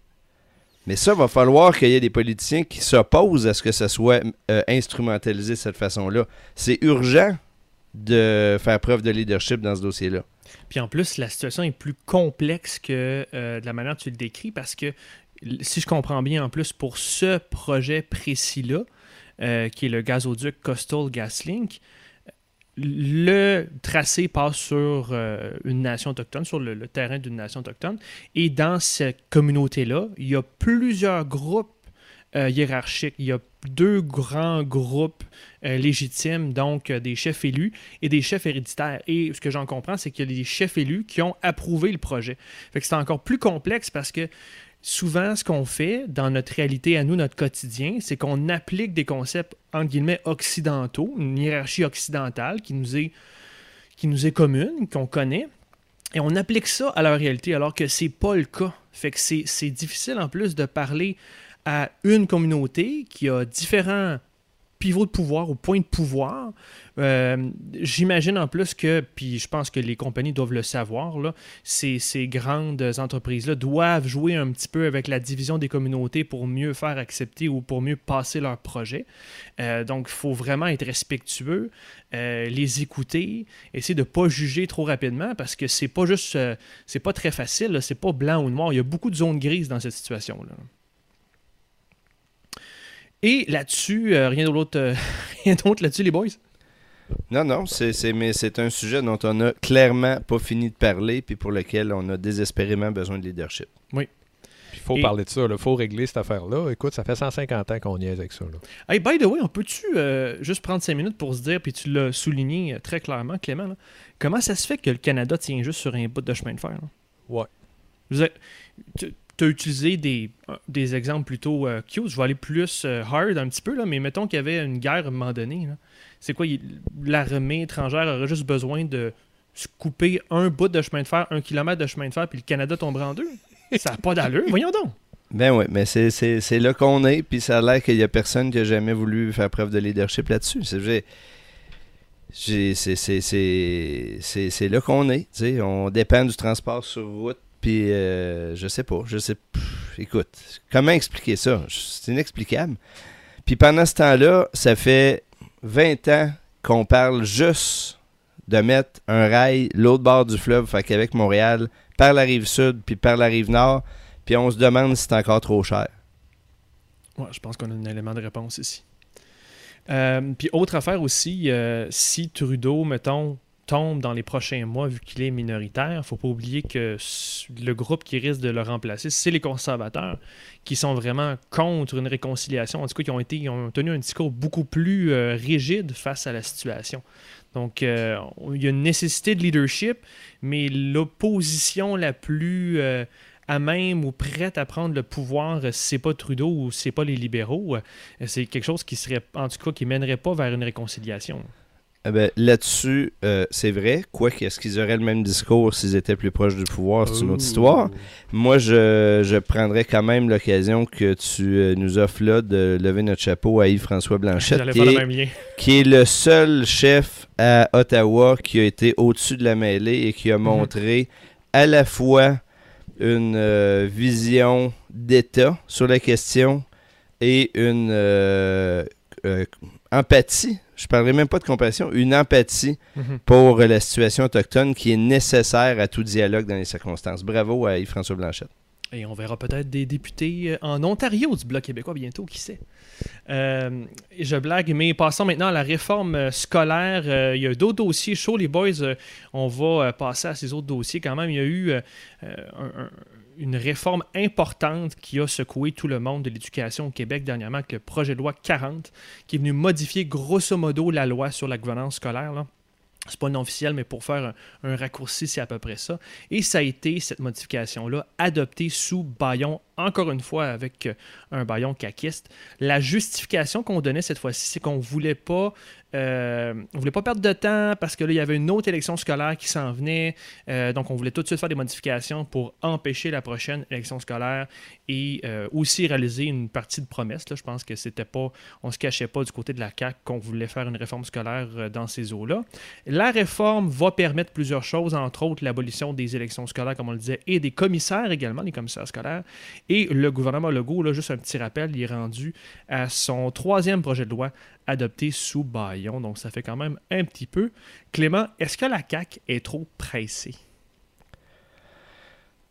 Mais ça, va falloir qu'il y ait des politiciens qui s'opposent à ce que ça soit euh, instrumentalisé de cette façon-là. C'est urgent de faire preuve de leadership dans ce dossier-là.
Puis en plus, la situation est plus complexe que euh, de la manière dont tu le décris parce que si je comprends bien, en plus, pour ce projet précis-là, euh, qui est le gazoduc Coastal GasLink, le tracé passe sur euh, une nation autochtone, sur le, terrain d'une nation autochtone. Et dans cette communauté-là, il y a plusieurs groupes euh, hiérarchiques. Il y a deux grands groupes euh, légitimes, donc des chefs élus et des chefs héréditaires. Et ce que j'en comprends, c'est qu'il y a des chefs élus qui ont approuvé le projet. Fait que c'est encore plus complexe parce que souvent, ce qu'on fait dans notre réalité à nous, notre quotidien, c'est qu'on applique des concepts, entre guillemets, occidentaux, une hiérarchie occidentale qui nous est, qui nous est commune, qu'on connaît, et on applique ça à la réalité, alors que c'est pas le cas. Fait que c'est difficile en plus de parler à une communauté qui a différents pivot de pouvoir, au point de pouvoir. Euh, j'imagine en plus que, puis je pense que les compagnies doivent le savoir, ces, grandes entreprises-là doivent jouer un petit peu avec la division des communautés pour mieux faire accepter ou pour mieux passer leurs projets. Euh, donc, il faut vraiment être respectueux, euh, les écouter, essayer de ne pas juger trop rapidement parce que c'est pas juste, c'est pas très facile, c'est pas blanc ou noir. Il y a beaucoup de zones grises dans cette situation-là. Et là-dessus, euh, rien d'autre euh, rien d'autre là-dessus, les boys?
Non, non, c'est, mais c'est un sujet dont on n'a clairement pas fini de parler, puis pour lequel on a désespérément besoin de leadership.
Oui.
Il faut parler de ça, il faut régler cette affaire-là. Écoute, ça fait 150 ans qu'on niaise avec ça. Là.
Hey, by the way, on peut-tu euh, juste prendre 5 minutes pour se dire, puis tu l'as souligné très clairement, Clément, comment ça se fait que le Canada tient juste sur un bout de chemin de fer?
Ouais.
Vous êtes, tu as utilisé des, des exemples plutôt euh, cute. Je vais aller plus euh, hard un petit peu, là, mais mettons qu'il y avait une guerre à un moment donné. C'est quoi L'armée étrangère aurait juste besoin de se couper un bout de chemin de fer, un kilomètre de chemin de fer, puis le Canada tomberait en deux? Ça n'a pas d'allure. Voyons donc.
Ben oui, mais c'est là qu'on est, puis ça a l'air qu'il n'y a personne qui a jamais voulu faire preuve de leadership là-dessus. C'est c'est là qu'on est. On dépend du transport sur route puis, euh, je sais pas. Je sais. écoute, comment expliquer ça? C'est inexplicable. Puis pendant ce temps-là, ça fait 20 ans qu'on parle juste de mettre un rail l'autre bord du fleuve, fait Québec-Montréal, par la rive sud, puis par la rive nord, puis on se demande si c'est encore trop cher.
Ouais, je pense qu'on a un élément de réponse ici. Euh, puis autre affaire aussi, euh, si Trudeau, mettons, tombe dans les prochains mois, vu qu'il est minoritaire, il faut pas oublier que le groupe qui risque de le remplacer, c'est les conservateurs, qui sont vraiment contre une réconciliation. En tout cas, qui ont, été, ont tenu un discours beaucoup plus euh, rigide face à la situation. Donc, euh, il y a une nécessité de leadership, mais l'opposition la plus euh, à même ou prête à prendre le pouvoir, c'est pas Trudeau ou c'est pas les libéraux. C'est quelque chose qui serait, en tout cas, qui mènerait pas vers une réconciliation.
Eh ben, Là-dessus, euh, c'est vrai. Quoique, est-ce qu'ils auraient le même discours s'ils étaient plus proches du pouvoir? C'est une autre histoire. Moi, je, je prendrais quand même l'occasion que tu euh, nous offres là de lever notre chapeau à Yves-François Blanchette, qui est, qui est, le seul chef à Ottawa qui a été au-dessus de la mêlée et qui a mhm. montré à la fois une euh, vision d'État sur la question et une empathie je parlerai même pas de compassion, une empathie mhm. pour la situation autochtone qui est nécessaire à tout dialogue dans les circonstances. Bravo à Yves-François Blanchette.
Et on verra peut-être des députés euh, en Ontario du Bloc québécois bientôt, qui sait. Euh, je blague, mais passons maintenant à la réforme euh, scolaire. il y a d'autres dossiers chauds, les boys. on va passer à ces autres dossiers quand même. Il y a eu un une réforme importante qui a secoué tout le monde de l'éducation au Québec dernièrement, avec le projet de loi 40, qui est venu modifier grosso modo la loi sur la gouvernance scolaire. Là. C'est pas non officiel, mais pour faire un, raccourci, c'est à peu près ça. Et ça a été, cette modification-là, adoptée sous baillon, encore une fois avec euh, un baillon caquiste. La justification qu'on donnait cette fois-ci, c'est qu'on voulait pas euh, on voulait pas perdre de temps parce que là, il y avait une autre élection scolaire qui s'en venait. Euh, donc, on voulait tout de suite faire des modifications pour empêcher la prochaine élection scolaire et aussi réaliser une partie de promesse. Là. Je pense que c'était pas, on se cachait pas du côté de la CAC qu'on voulait faire une réforme scolaire dans ces eaux-là. La réforme va permettre plusieurs choses, entre autres l'abolition des élections scolaires, comme on le disait, et des commissaires également, les commissaires scolaires. Et le gouvernement Legault, là, juste un petit rappel, il est rendu à son troisième projet de loi adopté sous Bayon. Donc, ça fait quand même un petit peu. Clément, est-ce que la CAQ est trop pressée?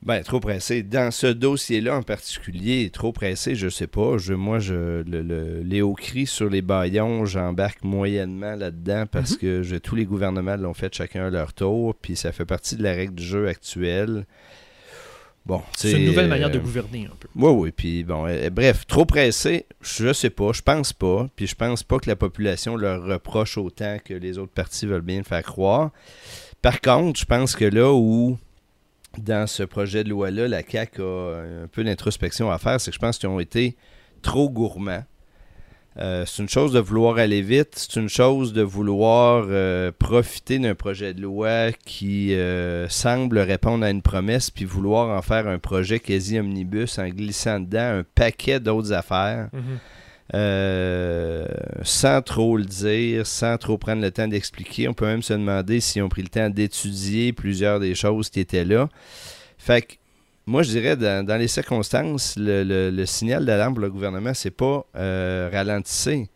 Ben, trop pressé. Dans ce dossier-là en particulier, trop pressé, je sais pas. Je, moi, je, le, le, les hauts cris sur les baillons, j'embarque moyennement là-dedans parce mhm. que tous les gouvernements l'ont fait chacun à leur tour, puis ça fait partie de la règle du jeu actuelle.
Bon, c'est une nouvelle manière de euh, gouverner un peu.
Oui, oui. Puis bon, euh, bref, trop pressé, je sais pas, je pense pas. Puis je pense pas que la population leur reproche autant que les autres partis veulent bien le faire croire. Par contre, je pense que là où dans ce projet de loi-là, la CAQ a un peu d'introspection à faire, c'est que je pense qu'ils ont été trop gourmands. Euh, c'est une chose de vouloir aller vite, c'est une chose de vouloir euh, profiter d'un projet de loi qui euh, semble répondre à une promesse, puis vouloir en faire un projet quasi omnibus en glissant dedans un paquet d'autres affaires. Mhm. sans trop le dire, sans trop prendre le temps d'expliquer. On peut même se demander s'ils ont pris le temps d'étudier plusieurs des choses qui étaient là. Fait que moi, je dirais, dans, les circonstances, le, signal d'alarme pour le gouvernement, c'est pas euh, ralentissez.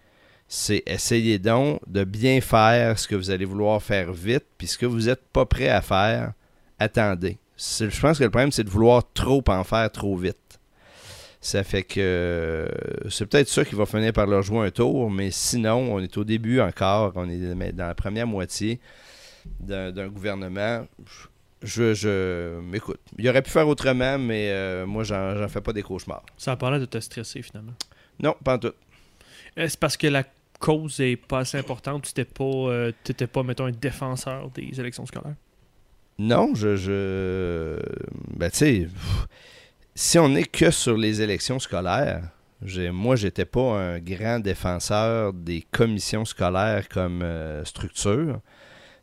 C'est essayer donc de bien faire ce que vous allez vouloir faire vite, puis ce que vous n'êtes pas prêt à faire, attendez. Je pense que le problème, c'est de vouloir trop en faire trop vite. Ça fait que c'est peut-être ça qui va finir par leur jouer un tour, mais sinon, on est au début encore, on est dans la première moitié d'un gouvernement je, je m'écoute. Il aurait pu faire autrement, mais euh, moi, j'en fais pas des cauchemars.
Ça a parlé de te stresser, finalement.
Non, pas en tout.
Est-ce parce que la cause est pas assez importante? Tu n'étais pas, euh, pas, mettons, un défenseur des élections scolaires?
Non, je... je... Ben, tu sais, si on n'est que sur les élections scolaires, moi, j'étais pas un grand défenseur des commissions scolaires comme euh, structure.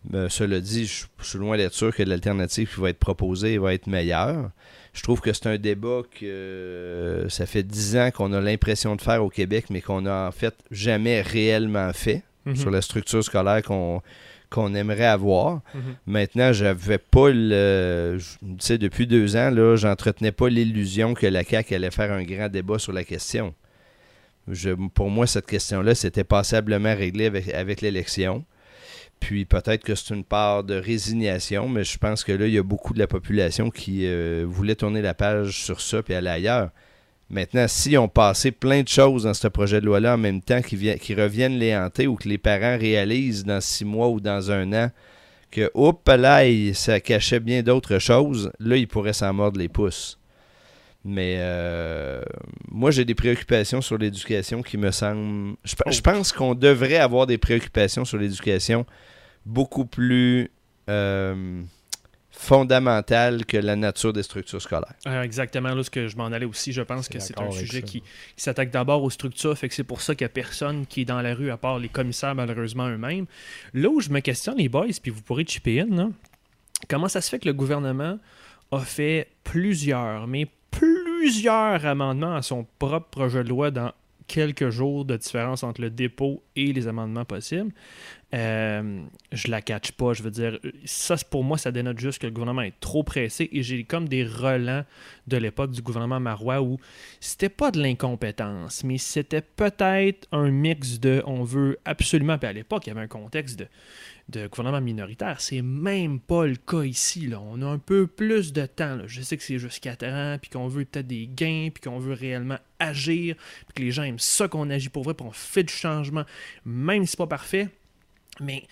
Mais cela dit, je, suis loin d'être sûr que l'alternative qui va être proposée va être meilleure. Je trouve que c'est un débat que euh, ça fait dix ans qu'on a l'impression de faire au Québec, mais qu'on n'a en fait jamais réellement fait mhm. sur la structure scolaire qu'on qu'on aimerait avoir. Mhm. Maintenant, j'avais pas le. Tu sais, depuis deux ans, là, j'entretenais pas l'illusion que la CAQ allait faire un grand débat sur la question. Je, pour moi, cette question-là, c'était passablement réglé avec, avec l'élection. Puis peut-être que c'est une part de résignation, mais je pense que là, il y a beaucoup de la population qui euh, voulait tourner la page sur ça puis aller ailleurs. Maintenant, si on passé plein de choses dans ce projet de loi-là en même temps qui, qui reviennent les hanter ou que les parents réalisent dans six mois ou dans un an que, oups, là, ça cachait bien d'autres choses, là, il pourrait s'en mordre les pouces. Mais euh, moi, j'ai des préoccupations sur l'éducation qui me semblent. Je, je pense qu'on devrait avoir des préoccupations sur l'éducation beaucoup plus euh, fondamentales que la nature des structures scolaires.
Euh, exactement là ce que je m'en allais aussi. Je pense que c'est un sujet
ça.
qui, qui s'attaque d'abord aux structures, fait que c'est pour ça qu'il n'y a personne qui est dans la rue à part les commissaires malheureusement eux-mêmes. Là où je me questionne les boys, puis vous pourrez chipper in, là, comment ça se fait que le gouvernement a fait plusieurs, mais plusieurs amendements à son propre projet de loi dans quelques jours de différence entre le dépôt et les amendements possibles. Euh, je la catch pas, je veux dire, ça pour moi ça dénote juste que le gouvernement est trop pressé et j'ai comme des relents de l'époque du gouvernement marois où c'était pas de l'incompétence, mais c'était peut-être un mix de on veut absolument, puis à l'époque il y avait un contexte de, de gouvernement minoritaire, c'est même pas le cas ici, là. on a un peu plus de temps, je sais que c'est juste 4 ans, puis qu'on veut peut-être des gains, puis qu'on veut réellement agir, puis que les gens aiment ça qu'on agit pour vrai, puis on fait du changement, même si c'est pas parfait, mais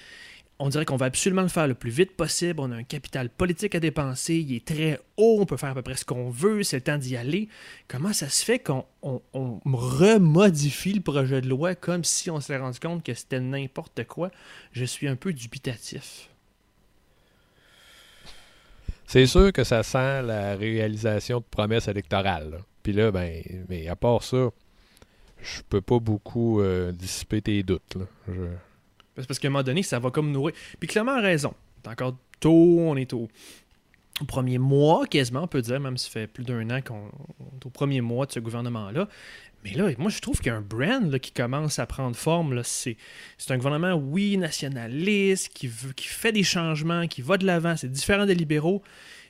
on dirait qu'on va absolument le faire le plus vite possible. On a un capital politique à dépenser. Il est très haut. On peut faire à peu près ce qu'on veut. C'est le temps d'y aller. Comment ça se fait qu'on on- on remodifie le projet de loi comme si on s'est rendu compte que c'était n'importe quoi? Je suis un peu dubitatif.
C'est sûr que ça sent la réalisation de promesses électorales. Puis là, ben, mais à part ça, je peux pas beaucoup euh, dissiper tes doutes. Je-
Parce qu'à un moment donné, ça va comme nourrir. Puis Clément a raison. C'est encore tôt, on est au, au premier mois, quasiment, on peut dire, même si ça fait plus d'un an qu'on on est au premier mois de ce gouvernement-là. Mais là, moi, je trouve qu'il y a un brand là, qui commence à prendre forme. C'est un gouvernement, oui, nationaliste, qui, veut, qui fait des changements, qui va de l'avant. C'est différent des libéraux.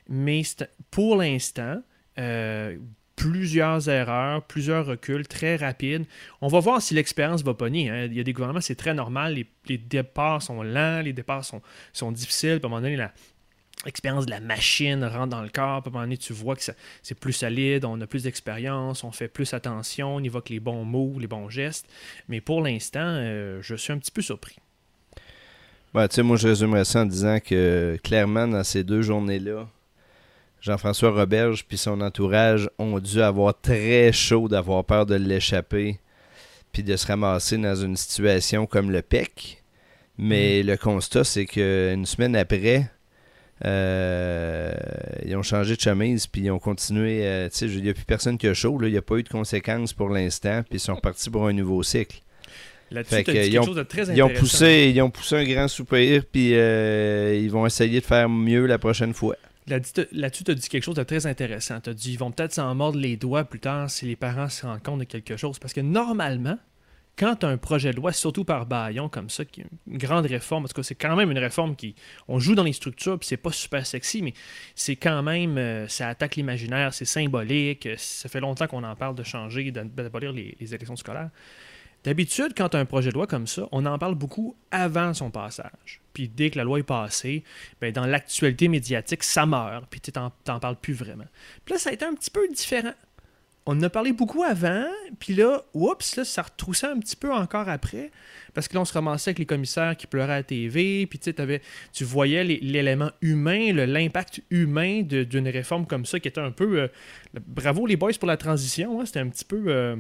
Mais pour l'instant, euh, plusieurs erreurs, plusieurs reculs très rapides. On va voir si l'expérience va pogner. hein. Il y a des gouvernements, c'est très normal. Les, départs sont lents, les départs sont, difficiles. À un moment donné, l'expérience de la machine rentre dans le corps. À un moment donné, tu vois que c'est plus solide, on a plus d'expérience, on fait plus attention, on évoque les bons mots, les bons gestes. Mais pour l'instant, euh, je suis un petit peu surpris.
Ouais, tu sais, moi, je résumerais ça en disant que clairement, dans ces deux journées-là, Jean-François Roberge puis son entourage ont dû avoir très chaud d'avoir peur de l'échapper puis de se ramasser dans une situation comme le PEC. Mais le constat, c'est qu'une semaine après, euh, ils ont changé de chemise puis ils ont continué. euh, tu sais, il n'y a plus personne qui a chaud. là. Il n'y a pas eu de conséquences pour l'instant puis ils sont repartis pour un nouveau cycle. Fait que, ils
quelque
ont-
chose de très
Ils ont,
intéressant.
poussé, ils ont poussé un grand soupir, puis euh, ils vont essayer de faire mieux la prochaine fois.
Là-dessus, tu as dit quelque chose de très intéressant. Tu as dit ils vont peut-être s'en mordre les doigts plus tard si les parents se rendent compte de quelque chose. Parce que normalement, quand un projet de loi, surtout par baillon comme ça, qui est une grande réforme, tout cas, c'est quand même une réforme qui. On joue dans les structures, puis c'est pas super sexy, mais c'est quand même. euh, ça attaque l'imaginaire, c'est symbolique. Ça fait longtemps qu'on en parle de changer, d'ab- d'abolir les élections scolaires. D'habitude, quand un projet de loi comme ça, on en parle beaucoup avant son passage. Puis dès que la loi est passée, ben, dans l'actualité médiatique, ça meurt, puis tu t'en parles plus vraiment. Puis là, ça a été un petit peu différent. On en a parlé beaucoup avant, puis là, oups, là, ça retroussait un petit peu encore après, parce que là, on se ramassait avec les commissaires qui pleuraient à TV, puis tu voyais l'élément humain, l'impact humain d'une réforme comme ça, qui était un peu... euh, bravo les boys pour la transition, hein, c'était un petit peu... euh,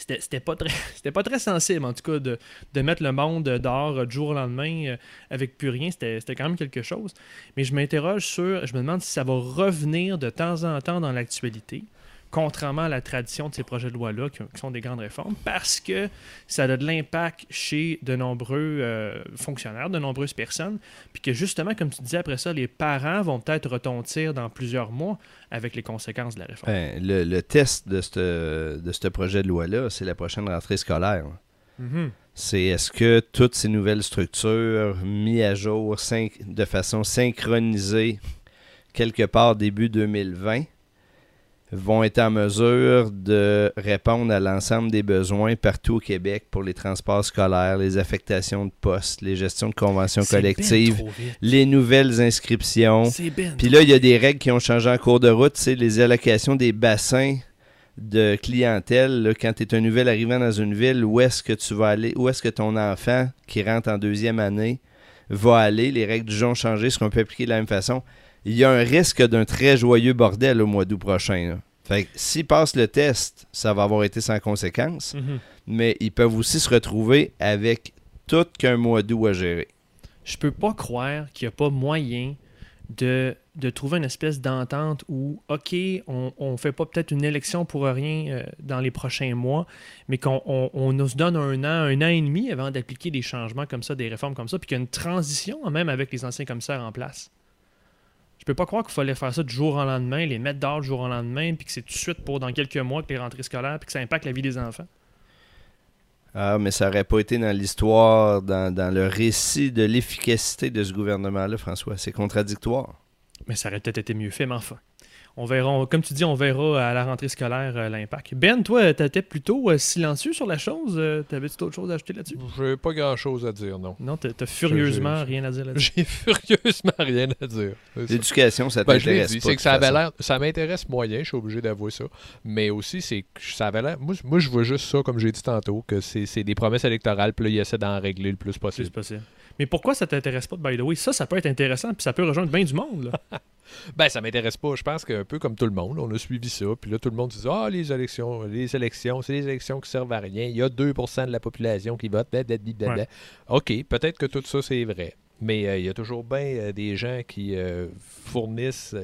c'était pas très c'était pas très sensible en tout cas de, de mettre le monde dehors euh, du jour au lendemain euh, avec plus rien. C'était quand même quelque chose. Mais je m'interroge sur je me demande si ça va revenir de temps en temps dans l'actualité contrairement à la tradition de ces projets de loi-là, qui, qui sont des grandes réformes, parce que ça a de l'impact chez de nombreux euh, fonctionnaires, de nombreuses personnes, puis que justement, comme tu disais après ça, les parents vont peut-être retentir dans plusieurs mois avec les conséquences de la réforme.
Ben, le, le test de ce de projet de loi-là, c'est la prochaine rentrée scolaire.
Mhm.
C'est est-ce que toutes ces nouvelles structures mises à jour de façon synchronisée quelque part début 2020 vont être en mesure de répondre à l'ensemble des besoins partout au Québec pour les transports scolaires, les affectations de postes, les gestions de conventions
ben
collectives, les nouvelles inscriptions.
Ben
Puis là, il y a des règles qui ont changé en cours de route, c'est les allocations des bassins de clientèle. là, quand tu es un nouvel arrivant dans une ville, où est-ce que tu vas aller, où est-ce que ton enfant qui rentre en deuxième année va aller, les règles du jeu ont changé, est-ce qu'on peut appliquer de la même façon? Il y a un risque d'un très joyeux bordel au mois d'août prochain. là. Fait que s'ils passent le test, ça va avoir été sans conséquence,
Mhm.
mais ils peuvent aussi se retrouver avec tout qu'un mois d'août à gérer.
Je peux pas croire qu'il n'y a pas moyen de, de trouver une espèce d'entente où, OK, on ne fait pas peut-être une élection pour rien euh, dans les prochains mois, mais qu'on on, donne un an, un an et demi avant d'appliquer des changements comme ça, des réformes comme ça, puis qu'il y a une transition même avec les anciens commissaires en place. Je peux pas croire qu'il fallait faire ça du jour au lendemain, les mettre dehors du jour au lendemain, puis que c'est tout de suite pour dans quelques mois que les rentrées scolaires, puis que ça impacte la vie des enfants.
Ah, mais ça n'aurait pas été dans l'histoire, dans, dans le récit de l'efficacité de ce gouvernement-là, François. C'est contradictoire.
Mais ça aurait peut-être été mieux fait, mais enfin. On verra, on- comme tu dis, on verra à la rentrée scolaire euh, l'impact. Ben, toi, tu étais plutôt euh, silencieux sur la chose. Euh, T'avais-tu d'autres choses à ajouter là-dessus?
J'ai pas grand-chose à dire, non.
Non, t'as furieusement rien à dire là-dessus.
J'ai furieusement rien à dire.
L'éducation, ça
Ben,
t'intéresse pas.
c'est que ça avait l'air, ça m'intéresse moyen, je suis obligé d'avouer ça. Mais aussi, c'est que ça avait l'air, moi, moi, je vois juste ça, comme j'ai dit tantôt, que c'est des promesses électorales, puis là, ils essaient d'en régler le plus
C'est
possible.
possible. Mais pourquoi ça t'intéresse pas, by the way? Ça, ça peut être intéressant, puis ça peut rejoindre bien du monde. Là.
Ben, ça m'intéresse pas. Je pense qu'un peu comme tout le monde, on a suivi ça. Puis là, tout le monde dit Ah, les élections, les élections, c'est des élections qui servent à rien. Il y a 2% de la population qui vote. blablabla, blablabla.
Ouais.
OK, peut-être que tout ça, c'est vrai. Mais euh, il y a toujours bien euh, des gens qui euh, fournissent,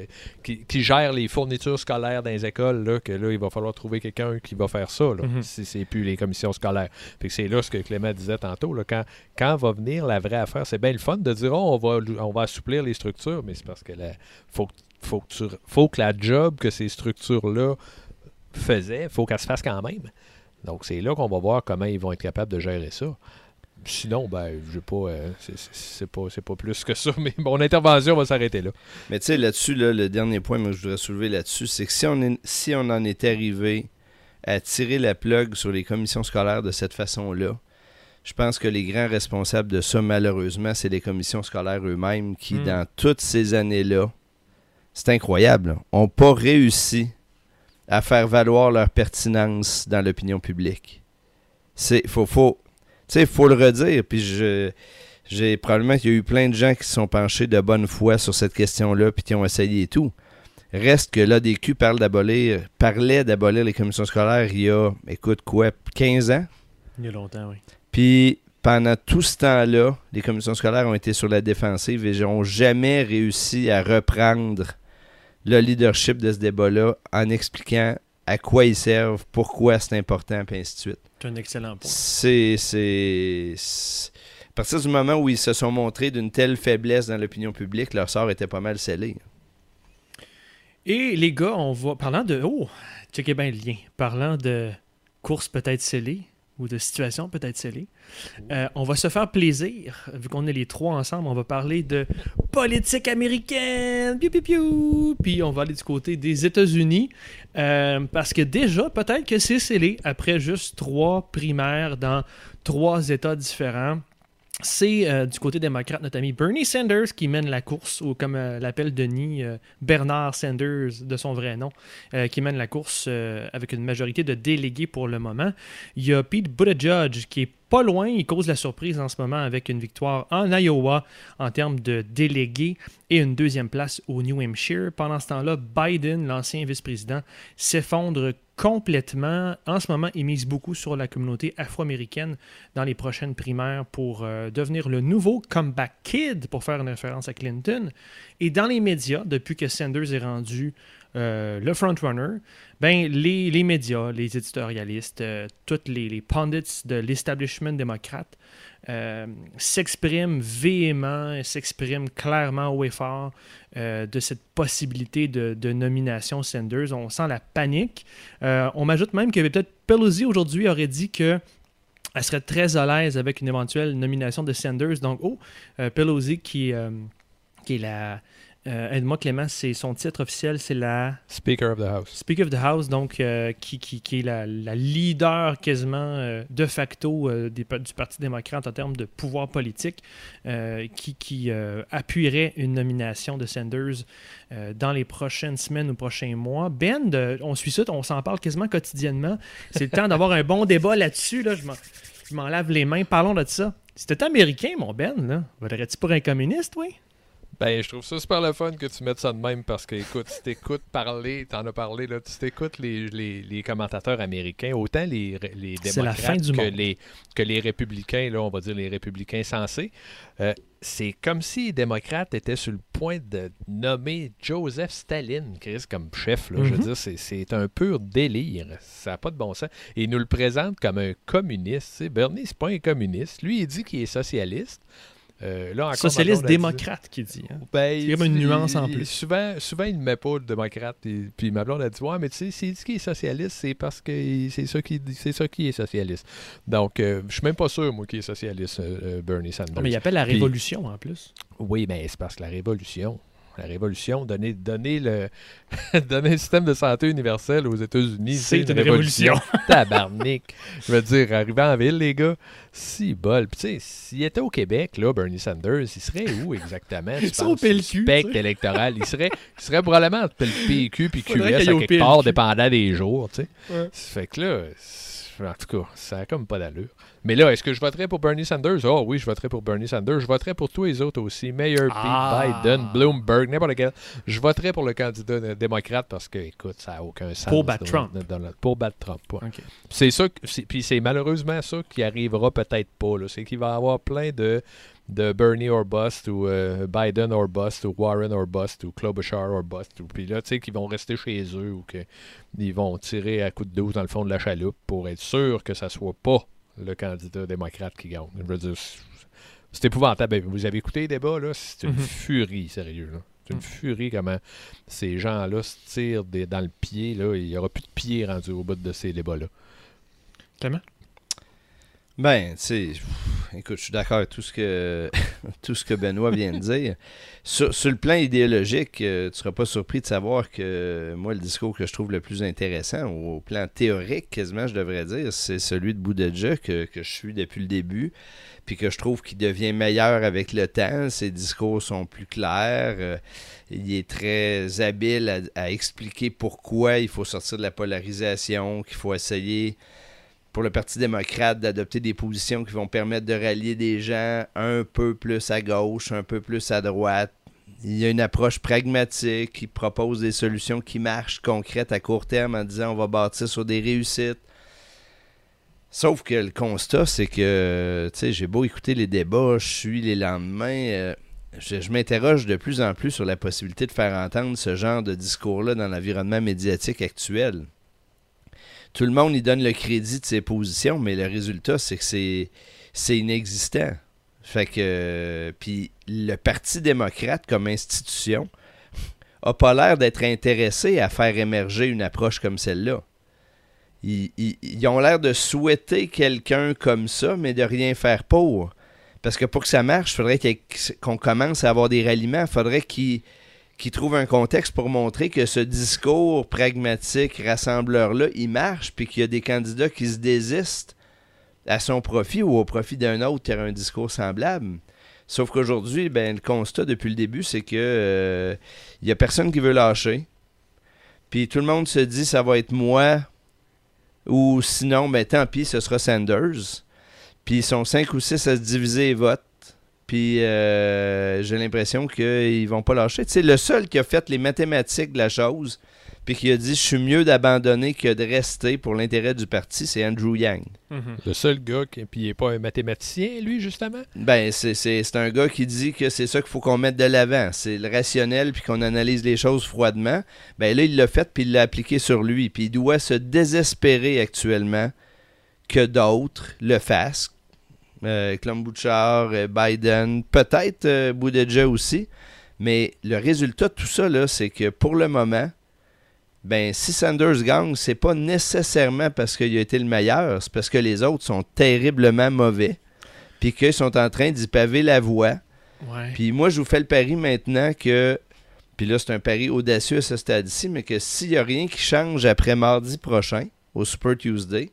qui, qui gèrent les fournitures scolaires dans les écoles, là, que là, il va falloir trouver quelqu'un qui va faire ça. Là,
Mhm.
si c'est plus les commissions scolaires. C'est là ce que Clément disait tantôt. Là, quand, quand va venir la vraie affaire, c'est bien le fun de dire Oh, on, va, on va assouplir les structures, mais c'est parce que la, faut, que- faut, que tu- faut que la job que ces structures-là faisaient, faut qu'elle se fasse quand même. Donc c'est là qu'on va voir comment ils vont être capables de gérer ça. Sinon, ben, je pas, euh, c'est- c'est pas, c'est pas plus que ça, mais mon intervention va s'arrêter là.
Mais tu sais, là-dessus, là, le dernier point que je voudrais soulever là-dessus, c'est que si on, est- si on en est arrivé à tirer la plug sur les commissions scolaires de cette façon-là, je pense que les grands responsables de ça, malheureusement, c'est les commissions scolaires eux-mêmes qui,
Hmm.
dans toutes ces années-là, c'est incroyable, n'ont pas réussi à faire valoir leur pertinence dans l'opinion publique. C'est faut faut sais, faut le redire puis je j'ai probablement qu'il y a eu plein de gens qui se sont penchés de bonne foi sur cette question-là puis qui ont essayé et tout. Reste que l'ADQ parle d'abolir parlait d'abolir les commissions scolaires il y a écoute quoi 15 ans?
Il y a longtemps, oui.
puis pendant tout ce temps-là, les commissions scolaires ont été sur la défensive et n'ont jamais réussi à reprendre le leadership de ce débat-là en expliquant à quoi ils servent, pourquoi c'est important, puis ainsi de suite.
C'est un excellent point.
C'est, c'est, À partir du moment où ils se sont montrés d'une telle faiblesse dans l'opinion publique, leur sort était pas mal scellé.
Et les gars, on va. Parlant de. Oh, checkez bien le lien. Parlant de course peut-être scellée ou de situation peut-être scellée, euh, on va se faire plaisir. Vu qu'on est les trois ensemble, on va parler de politique américaine. Piu, piu, piu. Puis on va aller du côté des États-Unis. euh, parce que déjà, peut-être que c'est scellé après juste trois primaires dans trois États différents. C'est euh, du côté démocrate notre ami Bernie Sanders qui mène la course, ou comme euh, l'appelle Denis, euh, Bernard Sanders de son vrai nom, qui mène la course avec une majorité de délégués pour le moment. Il y a Pete Buttigieg qui est pas loin, il cause la surprise en ce moment avec une victoire en Iowa en termes de délégués et une deuxième place au New Hampshire. Pendant ce temps-là, Biden, l'ancien vice-président, s'effondre complètement. En ce moment, il mise beaucoup sur la communauté afro-américaine dans les prochaines primaires pour euh, devenir le nouveau comeback kid, pour faire une référence à Clinton. Et dans les médias, depuis que Sanders est rendu euh, le frontrunner, ben, les, les médias, les éditorialistes, euh, tous les, les pundits de l'establishment démocrate euh, s'expriment véhément, s'expriment clairement haut et fort euh, de cette possibilité de, nomination Sanders. On sent la panique. On m'ajoute même que peut-être Pelosi aujourd'hui aurait dit que elle serait très à l'aise avec une éventuelle nomination de Sanders. Donc, oh, Pelosi qui, qui est la... euh, Aide-moi Clément, c'est son titre officiel, c'est la
Speaker of the House.
Speaker of the House, donc euh, qui, qui, qui est la, la leader quasiment euh, de facto euh, des du Parti démocrate en termes de pouvoir politique, qui, qui appuierait une nomination de Sanders dans les prochaines semaines ou prochains mois. Ben, de- on suit ça, on s'en parle quasiment quotidiennement. C'est le temps d'avoir un bon débat là-dessus. Là. Je m'en- je m'en lave les mains. Parlons de ça. C'était américain, mon Ben, là. Voudrais-tu pour un communiste, oui?
Ben, je trouve ça super le fun que tu mettes ça de même parce que, écoute, tu t'écoutes parler, t'en as parlé, là, tu t'écoutes les, les, les, commentateurs américains, autant les, les démocrates que, Les, que les républicains, là, on va dire les républicains sensés. Euh, c'est comme si les démocrates étaient sur le point de nommer Joseph Staline, Chris, comme chef. Là, Je veux mm-hmm. dire, c'est un pur délire. Ça n'a pas de bon sens. Et il nous le présente comme un communiste. Bernie, c'est pas un communiste. Lui, il dit qu'il est socialiste.
Euh, Socialiste démocrate qui dit. Hein. Ben, c'est comme une nuance en plus.
Souvent, souvent, il ne met pas le démocrate. puis ma blonde a dit Ouais, mais tu sais, s'il dit qu'il est socialiste, c'est parce que c'est ça qui c'est ça qui est socialiste. Donc, euh, je suis même pas sûr, moi, qu'il est socialiste, euh, Bernie Sanders.
mais il appelle la révolution en plus.
Oui, mais c'est parce que la révolution, la révolution, donner, donner, le, donner un système de santé universel aux États-Unis, c'est une, révolution. Tabarnak. Je veux dire, arriver en ville, les gars, si bol. Puis tu sais, s'il était au Québec, là, Bernie Sanders, il serait où exactement?
Tu penses, au PLQ.
Spectre électoral. Il serait, il serait probablement entre le PQ et QS à quelque part, dépendant des jours, tu sais. Ouais. Fait que là, en tout cas, ça n'a comme pas d'allure. Mais là, est-ce que je voterais pour Bernie Sanders? Oh oui, je voterais pour Bernie Sanders. Je voterais pour tous les autres aussi. Mayor ah. Biden, Bloomberg, n'importe quel. Je voterais pour le candidat démocrate parce que, écoute, ça n'a aucun sens.
Pour battre Trump.
pour battre Trump. C'est ça, puis c'est malheureusement ça qui arrivera peut-être pas. C'est qu'il va y avoir plein de de Bernie or bust ou euh, Biden or bust ou Warren or bust ou Klobuchar or bust. Ou, puis là, tu sais, qu'ils vont rester chez eux ou qu'ils vont tirer à coup de dos dans le fond de la chaloupe pour être sûr que ça soit pas le candidat démocrate qui gagne. Je veux dire, c'est épouvantable. Ben, vous avez écouté les débats, là? C'est une mhm. furie, sérieux. C'est une mhm. furie comment ces gens-là se tirent dans le pied. Là. Il n'y aura plus de pied rendu au bout de ces débats-là.
Comment?
Ben, tu sais, écoute, je suis d'accord avec tout ce que tout ce que Benoît vient de dire. Sur, le plan idéologique, euh, tu ne seras pas surpris de savoir que moi, le discours que je trouve le plus intéressant, au plan théorique, quasiment, je devrais dire, c'est celui de Bouddha que, que je suis depuis le début, puis que je trouve qu'il devient meilleur avec le temps. Ses discours sont plus clairs. Euh, il est très habile à expliquer pourquoi il faut sortir de la polarisation, qu'il faut essayer pour le Parti démocrate d'adopter des positions qui vont permettre de rallier des gens un peu plus à gauche, un peu plus à droite. Il y a une approche pragmatique qui propose des solutions qui marchent, concrètes à court terme en disant on va bâtir sur des réussites. Sauf que le constat, c'est que, tu sais, j'ai beau écouter les débats, je suis les lendemains, euh, je, je m'interroge de plus en plus sur la possibilité de faire entendre ce genre de discours-là dans l'environnement médiatique actuel tout le monde y donne le crédit de ses positions, mais le résultat, c'est que c'est, inexistant. Fait que. Puis le Parti démocrate comme institution a pas l'air d'être intéressé à faire émerger une approche comme celle-là. Ils, ils ont l'air de souhaiter quelqu'un comme ça, mais de rien faire pour. Parce que pour que ça marche, il faudrait qu'on commence à avoir des ralliements. Il faudrait qu'ils qui trouve un contexte pour montrer que ce discours pragmatique, rassembleur-là, il marche, puis qu'il y a des candidats qui se désistent à son profit ou au profit d'un autre qui a un discours semblable. Sauf qu'aujourd'hui, ben, le constat depuis le début, c'est que euh, il y a personne qui veut lâcher. Puis tout le monde se dit ça va être moi ou sinon, ben tant pis, ce sera Sanders. Puis ils sont cinq ou six à se diviser les votes. Puis euh, j'ai l'impression qu'ils vont pas lâcher. Tu sais, le seul qui a fait les mathématiques de la chose, puis qui a dit je suis mieux d'abandonner que de rester pour l'intérêt du parti, c'est Andrew Yang.
Mm-hmm. Le seul gars qui puis il n'est pas un mathématicien, lui, justement?
Ben, c'est un gars qui dit que c'est ça qu'il faut qu'on mette de l'avant. C'est le rationnel, puis qu'on analyse les choses froidement. Ben là, il l'a fait, puis il l'a appliqué sur lui. Puis il doit se désespérer actuellement que d'autres le fassent, euh, Bouchard, euh, Biden, peut-être euh, aussi. Mais le résultat de tout ça, c'est que pour le moment, ben, si Sanders gagne, c'est pas nécessairement parce qu'il a été le meilleur, c'est parce que les autres sont terriblement mauvais, puis qu'ils sont en train d'y paver la voie. Puis moi, je vous fais le pari maintenant que, puis là, c'est un pari audacieux à ce stade-ci, mais que s'il n'y a rien qui change après mardi prochain, au Super Tuesday,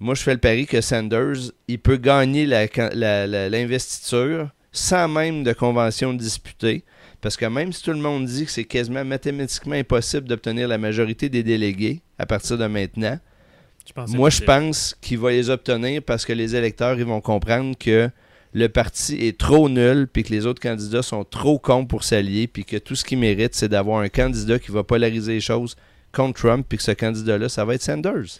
moi, je fais le pari que Sanders, il peut gagner l'investiture sans même de convention disputée. Parce que même si tout le monde dit que c'est quasiment mathématiquement impossible d'obtenir la majorité des délégués à partir de maintenant, Moi, je pense qu'il va les obtenir parce que les électeurs ils vont comprendre que le parti est trop nul, puis que les autres candidats sont trop cons pour s'allier, puis que tout ce qu'ils méritent, c'est d'avoir un candidat qui va polariser les choses contre Trump, puis que ce candidat-là, ça va être Sanders.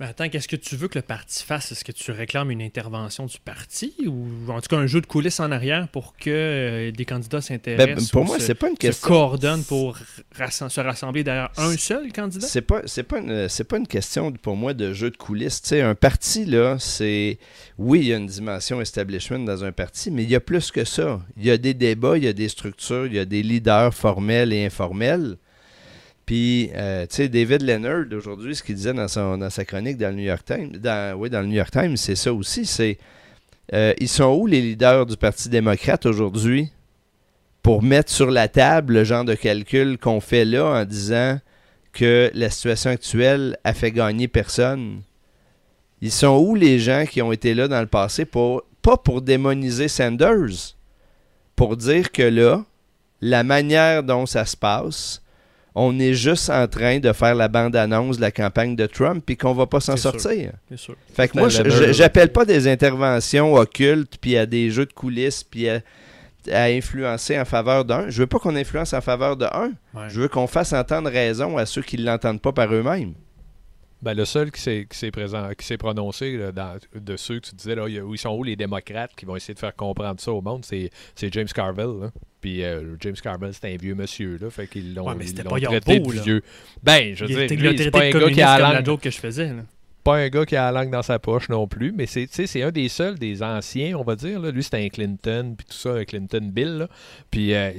Mais attends, qu'est-ce que tu veux que le parti fasse? Est-ce que tu réclames une intervention du parti ou en tout cas un jeu de coulisses en arrière pour que euh, des candidats
Ben,
s'intéressent
pour
ou
moi,
se,
c'est pas une
se
question.
coordonnent pour rassem- se rassembler derrière un seul candidat?
C'est pas c'est pas une, c'est pas une question pour moi de jeu de coulisses. Un parti là, c'est oui, il y a une dimension establishment dans un parti, mais il y a plus que ça. Il y a des débats, il y a des structures, il y a des leaders formels et informels. Puis, euh, tu sais, David Leonard aujourd'hui, ce qu'il disait dans, son, dans sa chronique dans le New York Times, dans, dans le New York Times, c'est ça aussi. C'est euh, ils sont où les leaders du Parti démocrate aujourd'hui pour mettre sur la table le genre de calcul qu'on fait là en disant que la situation actuelle a fait gagner personne? Ils sont où les gens qui ont été là dans le passé pour pas pour démoniser Sanders, pour dire que là, la manière dont ça se passe, on est juste en train de faire la bande-annonce de la campagne de Trump puis qu'on va pas s'en sortir.
Sûr.
Fait que moi, j'appelle pas des interventions occultes puis à des jeux de coulisses puis à, à influencer en faveur d'un. Je veux pas qu'on influence en faveur de un.
Ouais.
Je veux qu'on fasse entendre raison à ceux qui l'entendent pas par eux-mêmes.
Ben, le seul qui s'est, qui s'est présent, qui s'est prononcé là, dans- de ceux que tu disais, là, où ils sont où les démocrates qui vont essayer de faire comprendre ça au monde, c'est, c'est James Carville. là. Puis euh, James Carville, c'est un vieux monsieur, là, fait qu'ils l'ont,
Ouais, mais
ils
c'était
l'ont
pas
traité de vieux. Ben, je veux dire, c'est pas un gars qui a la
la
langue,
que je faisais. là.
pas un gars qui a la langue dans sa poche non plus, mais c'est, un des seuls des anciens, on va dire. Là. Lui, c'était un Clinton, puis tout ça, un Clinton Bill. là. Puis euh,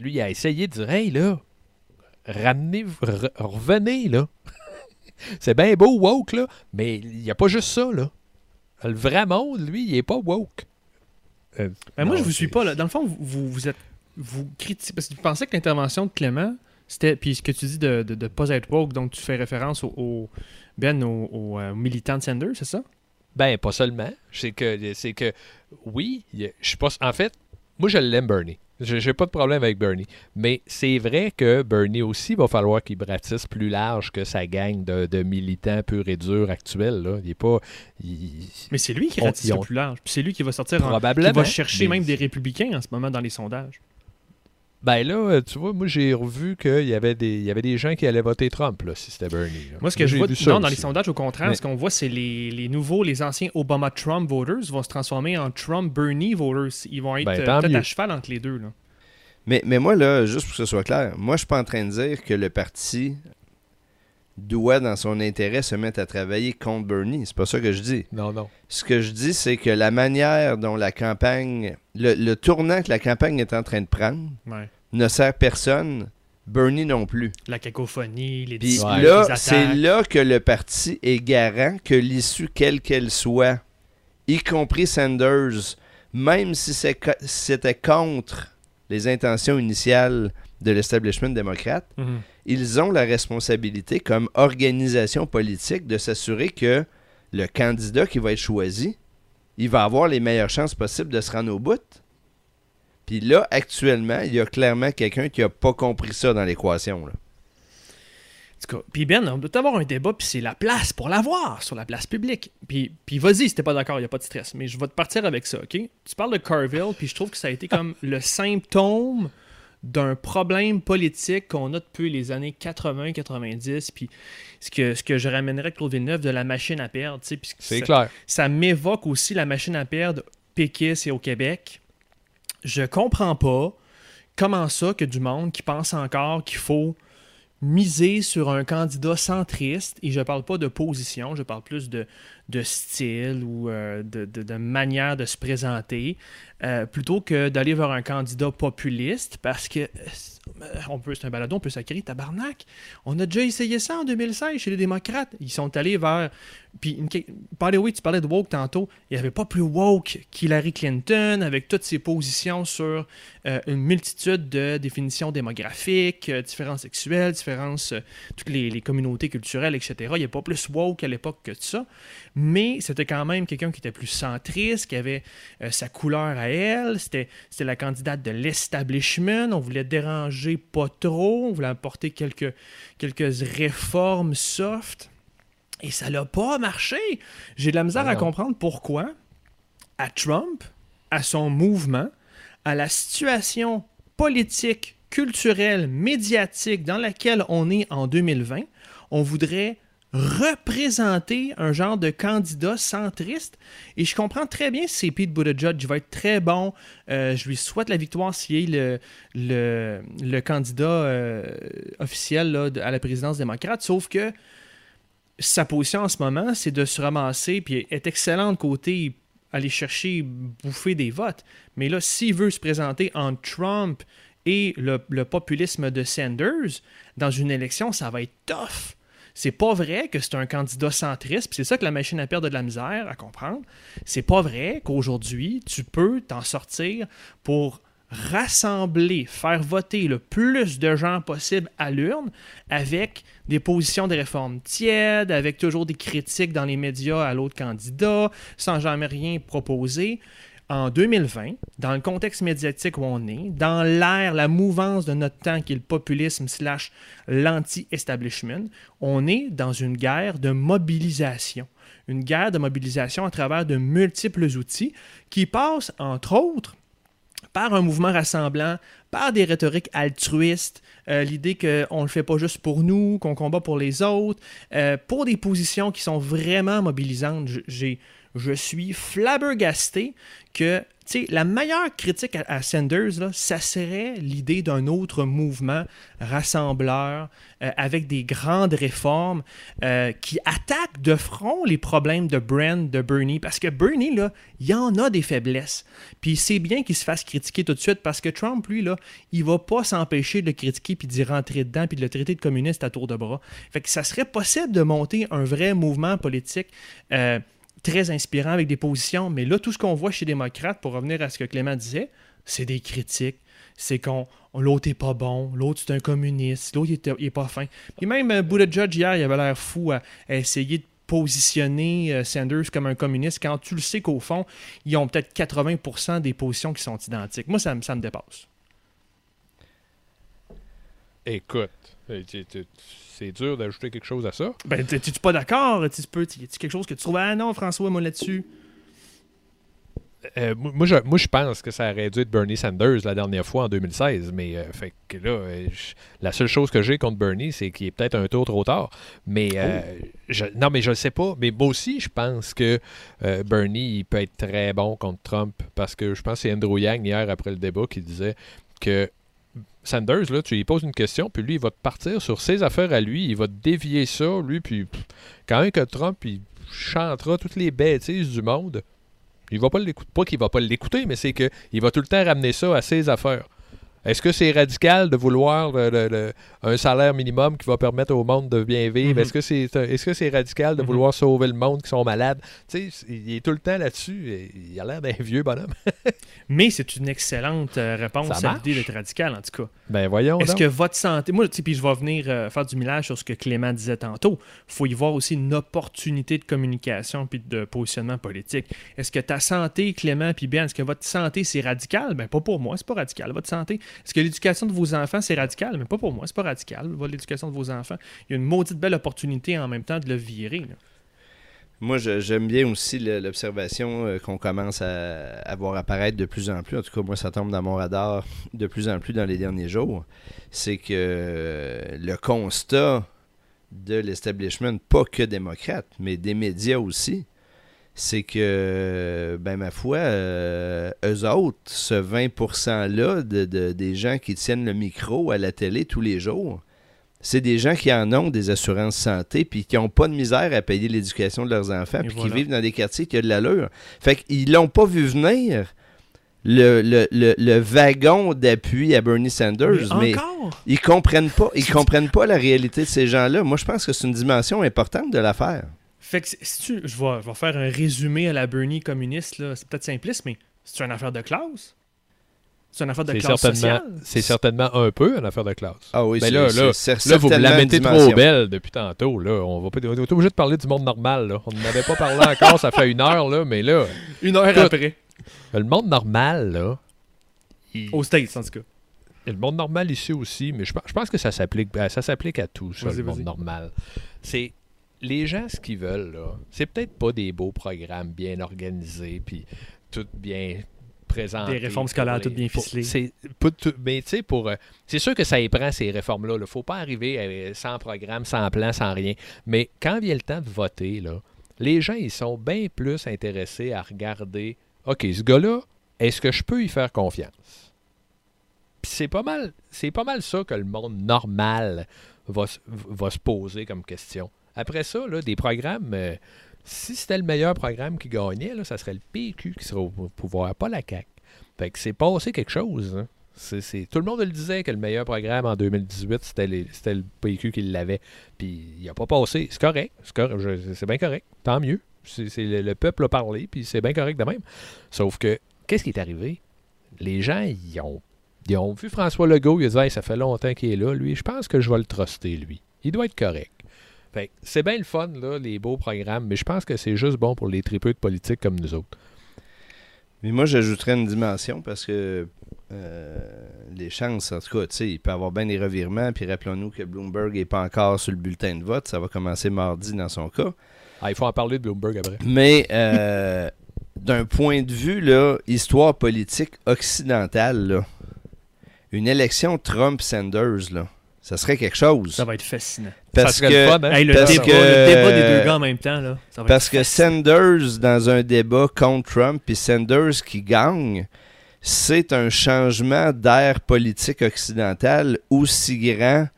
lui, il a essayé de dire Hey, là, ramenez, re- revenez, là. c'est bien beau, woke, là, mais il n'y a pas juste ça, là. Le vrai monde, lui, il est pas woke. Euh,
Ben, moi, je vous suis pas. Là. Dans le fond, vous, vous êtes. Vous critiquez. Parce que tu pensais que l'intervention de Clément, c'était. Puis ce que tu dis de ne pas être woke, donc tu fais référence au. au- ben, au, au, euh, militant de Sanders, c'est ça?
Ben, pas seulement. C'est que, c'est que oui, je pas. En fait, moi, je l'aime, Bernie. Je J'ai pas de problème avec Bernie. Mais c'est vrai que Bernie aussi, va falloir qu'il bâtisse plus large que sa gang de, de militants purs et durs actuels. Là. Il est pas. il-
Mais c'est lui qui ratisse
ont-
plus large. Puis c'est lui qui va sortir en.
probablement.
Qui va chercher
mais-
même des républicains en ce moment dans les sondages.
Ben là, euh, tu vois, moi, j'ai revu qu'il y avait des, il y avait des gens qui allaient voter Trump, là, si c'était Bernie. là.
Moi, ce que je
j'ai
vois
ça
non, dans les sondages, au contraire,
Mais-
ce qu'on voit, c'est les, les nouveaux, les anciens Obama-Trump voters vont se transformer en Trump-Bernie voters. Ils vont être
Ben,
euh, peut-être à cheval entre les deux. Là.
Mais, mais moi, là, juste pour que ce soit clair, moi, je suis pas en train de dire que le parti doit, dans son intérêt, se mettre à travailler contre Bernie. C'est pas ça que je dis.
Non, non.
Ce que je dis, c'est que la manière dont la campagne, le, le tournant que la campagne est en train de prendre,
Ouais.
ne sert personne, Bernie non plus.
La cacophonie, les
Puis
Ouais.
là, c'est là que le parti est garant que l'issue, quelle qu'elle soit, y compris Sanders, même si c'était contre les intentions initiales de l'establishment démocrate,
Mhm.
ils ont la responsabilité comme organisation politique de s'assurer que le candidat qui va être choisi, il va avoir les meilleures chances possibles de se rendre au bout. Puis là, actuellement, il y a clairement quelqu'un qui n'a pas compris ça dans l'équation. là.
En tout cas, puis Ben, on doit avoir un débat, puis c'est la place pour l'avoir sur la place publique. Puis, puis vas-y, si t'es pas d'accord, il n'y a pas de stress. Mais je vais te partir avec ça, OK? Tu parles de Carville, puis je trouve que ça a été comme le symptôme d'un problème politique qu'on a depuis les années 80-90, puis ce que, ce que je ramènerais Claude Villeneuve de la machine à perdre,
C'est
ça-
clair.
ça m'évoque aussi la machine à perdre péquiste et au Québec. Je comprends pas comment ça que du monde qui pense encore qu'il faut miser sur un candidat centriste, et je parle pas de position, je parle plus de, de style ou euh, de, de- de manière de se présenter, euh, plutôt que d'aller vers un candidat populiste, parce que euh, on peut, c'est un balado, on peut s'acquérir tabarnak. On a déjà essayé ça en 2016 chez les démocrates. Ils sont allés vers puis, the way, tu parlais de woke tantôt. Il n'y avait pas plus woke qu'Hillary Clinton avec toutes ses positions sur euh, une multitude de définitions démographiques, euh, différences sexuelles, différences, euh, toutes les, les communautés culturelles, etc. Il n'y a pas plus woke à l'époque que ça. Mais c'était quand même quelqu'un qui était plus centriste, qui avait euh, sa couleur à elle. C'était c'était la candidate de l'establishment. On voulait déranger pas trop. On voulait apporter quelques, quelques réformes soft. Et ça n'a pas marché. J'ai de la misère à comprendre pourquoi, à Trump, à son mouvement, à la situation politique, culturelle, médiatique dans laquelle on est en 2020, on voudrait représenter un genre de candidat centriste. Et je comprends très bien si c'est Pete Buttigieg, va être très bon. Euh, je lui souhaite la victoire s'il est le, candidat euh, officiel à la présidence démocrate. Sauf que sa position en ce moment, c'est de se ramasser, puis est excellent de côté aller chercher, bouffer des votes. Mais là, s'il veut se présenter entre Trump et le populisme de Sanders dans une élection, ça va être tough. C'est pas vrai que c'est un candidat centriste, puis c'est ça que la machine à perdre de la misère à comprendre. C'est pas vrai qu'aujourd'hui, tu peux t'en sortir pour rassembler, faire voter le plus de gens possible à l'urne avec des positions de réforme tièdes, avec toujours des critiques dans les médias à l'autre candidat, sans jamais rien proposer. En 2020, dans le contexte médiatique où on est, dans l'ère, la mouvance de notre temps qui est le populisme slash l'anti-establishment, on est dans une guerre de mobilisation. Une guerre de mobilisation à travers de multiples outils qui passent, entre autres, par un mouvement rassemblant, par des rhétoriques altruistes, euh, l'idée qu'on ne le fait pas juste pour nous, qu'on combat pour les autres, euh, pour des positions qui sont vraiment mobilisantes. J'ai, je suis flabbergasté que la meilleure critique à, Sanders, là, ça serait l'idée d'un autre mouvement rassembleur euh, avec des grandes réformes euh, qui attaquent de front les problèmes de Brand, de Bernie. Parce que Bernie, là, il en a des faiblesses. Puis c'est bien qu'il se fasse critiquer tout de suite parce que Trump, lui, là, il va pas s'empêcher de le critiquer puis d'y rentrer dedans puis de le traiter de communiste à tour de bras. Fait que ça serait possible de monter un vrai mouvement politique. euh, très inspirant avec des positions, mais là, tout ce qu'on voit chez les démocrates, pour revenir à ce que Clément disait, c'est des critiques. C'est qu'on l'autre est pas bon, l'autre c'est un communiste, l'autre il, il est pas fin. Puis même euh, Buttigieg hier, il avait l'air fou à, essayer de positionner euh, Sanders comme un communiste quand tu le sais qu'au fond, ils ont peut-être 80% des positions qui sont identiques. Moi, ça, me- ça me dépasse.
Écoute, c'est dur d'ajouter quelque chose à ça.
Ben, t'es- t'es-tu pas d'accord? Tu peux, a quelque chose que tu trouves? Ah non, François, moi là-dessus.
Euh, moi, je, moi, je pense que ça aurait dû être Bernie Sanders la dernière fois en 2016. Mais euh, fait que là, euh, je- la seule chose que j'ai contre Bernie, c'est qu'il est peut-être un tour trop tard. Mais je- non, mais je ne sais pas. Mais moi aussi, je pense que Bernie, il peut être très bon contre Trump. Parce que je pense que c'est Andrew Yang hier après le débat qui disait que Sanders, là, tu lui poses une question, puis lui, il va te partir sur ses affaires à lui, il va te dévier ça, lui, puis quand même que Trump, chantera toutes les bêtises du monde, il va pas l'écouter. Pas qu'il va pas l'écouter, mais c'est qu'il va tout le temps ramener ça à ses affaires. Est-ce que c'est radical de vouloir le- le- le- un salaire minimum qui va permettre au monde de bien vivre?
Mhm.
Est-ce que c'est radical de
Mhm.
vouloir sauver le monde qui sont malades? Tu sais, il est tout le temps là-dessus. et Il a l'air d'un vieux bonhomme.
Mais c'est une excellente euh, réponse
Ça
à l'idée d'être radical, en tout cas.
Ben voyons
Est-ce que votre santé. Moi, puis je vais venir euh, faire du millage sur ce que Clément disait tantôt. Il faut y voir aussi une opportunité de communication puis de positionnement politique. Est-ce que ta santé, Clément puis Ben, est-ce que votre santé, c'est radical? Ben, pas pour moi, c'est pas radical. Votre santé. Est-ce que l'éducation de vos enfants, c'est radical? Mais pas pour moi, c'est pas radical. L'éducation de vos enfants. Il y a une maudite belle opportunité en même temps de le virer.
Moi, j'aime bien aussi l'observation euh, qu'on commence à, à voir apparaître de plus en plus. En tout cas, moi, ça tombe dans mon radar de plus en plus dans les derniers jours. C'est que euh, le constat de l'establishment, pas que démocrate, mais des médias aussi, c'est que, ben ma foi, euh, eux autres, ce 20%-là de, de- des gens qui tiennent le micro à la télé tous les jours, c'est des gens qui en ont des assurances santé puis qui n'ont pas de misère à payer l'éducation de leurs enfants
Et
puis
voilà.
qui vivent dans des quartiers qui ont de l'allure. Fait qu'ils l'ont pas vu venir, le, le, le, le wagon d'appui à Bernie Sanders, mais,
encore?
ils comprennent pas ils comprennent pas la réalité de ces gens-là. Moi, je pense que c'est une dimension importante de l'affaire.
Fait que si- tu- je, vais, je vais faire un résumé à la Bernie communiste, là. c'est peut-être simpliste, mais c'est une affaire de classe. C'est une affaire de classe
certainement,
sociale.
c'est certainement un peu une affaire de classe.
Ah oui,
Mais
c'est-
là, là,
c'est
Là, vous la mettez trop belle depuis tantôt. Là. On, va pas, on est obligé de parler du monde normal. Là. On n'avait pas parlé encore, ça fait une heure, là, mais là,
Une heure
Écoute,
après.
le monde normal, là, il-
Aux States, en tout cas.
le monde normal ici aussi, mais je, pense- je pense que ça s'applique, ben, ça s'applique à tout, ça, le monde normal. C'est les gens, ce qu'ils veulent, là, c'est peut-être pas des beaux programmes bien organisés, puis tout bien présenté.
Des réformes scolaires toutes bien ficelées.
C'est mais tu sais, pour. euh, c'est sûr que ça y prend ces réformes-là. Il ne faut pas arriver euh, sans programme, sans plan, sans rien. Mais quand vient le temps de voter, là, les gens, ils sont bien plus intéressés à regarder OK, ce gars-là, est-ce que je peux y faire confiance? Puis c'est pas mal, c'est pas mal ça que le monde normal va se poser comme question. Après ça, là, des programmes, euh, si c'était le meilleur programme qui gagnait, là, ça serait le PQ qui serait au pouvoir, pas la CAQ. Fait que c'est passé quelque chose. hein. C'est, Tout le monde le disait que le meilleur programme en 2018, c'était, le PQ qui l'avait. Puis il n'a pas passé. C'est correct. C'est, bien correct. Tant mieux. C'est, le, le peuple a parlé, puis c'est bien correct de même. Sauf que, qu'est-ce qui est arrivé? Les gens, ils ont, vu François Legault, ils ont dit ça fait longtemps qu'il est là, lui. Je pense que je vais le truster, lui. Il doit être correct. Fait c'est bien le fun, là, les beaux programmes, mais je pense que c'est juste bon pour les tripeux de politique comme nous autres.
Mais moi, j'ajouterais une dimension parce que euh, les chances, en tout cas, tu sais, il peut y avoir bien des revirements. Puis rappelons-nous que Bloomberg n'est pas encore sur le bulletin de vote. Ça va commencer mardi dans son cas.
Ah, il faut en parler de Bloomberg après.
Mais euh, d'un point de vue, là, histoire politique occidentale, là, une élection Trump-Sanders, là, ça serait quelque chose.
Ça va être fascinant.
Parce
ça serait
que,
le fun, hein?
Hey, le,
parce
débat,
que-
le débat des deux gars en même temps, là. Ça va
Parce
être
que
fascinant.
Sanders, dans un débat contre Trump, puis Sanders qui gagne, c'est un changement d'air politique occidental aussi grand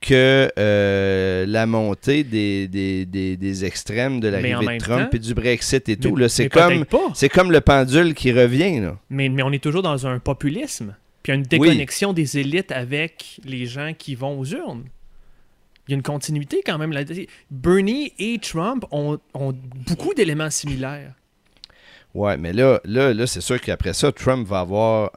que euh, la montée des, des, des, des extrêmes de l'arrivée de Trump
temps-
et du Brexit et
Mais-
tout. là. C'est comme, comme le pendule qui revient. Là.
Mais, mais on est toujours dans un populisme. Puis il y a une déconnexion des élites avec les gens qui vont aux urnes. Il y a une continuité quand même. là. Bernie et Trump ont, ont beaucoup d'éléments similaires.
Ouais, mais là, là, là c'est sûr qu'après ça, Trump va avoir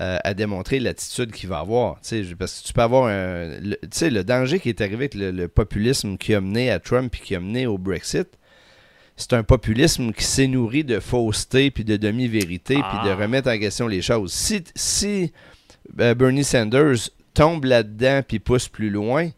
euh, à démontrer l'attitude qu'il va avoir. Parce que tu peux avoir un. Tu sais, le danger qui est arrivé avec le, le populisme qui a mené à Trump et qui a mené au Brexit, c'est un populisme qui s'est nourri de fausseté puis de demi-vérité
Ah.
puis de remettre en question les choses. Si, si euh, Bernie Sanders tombe là-dedans puis pousse plus loin,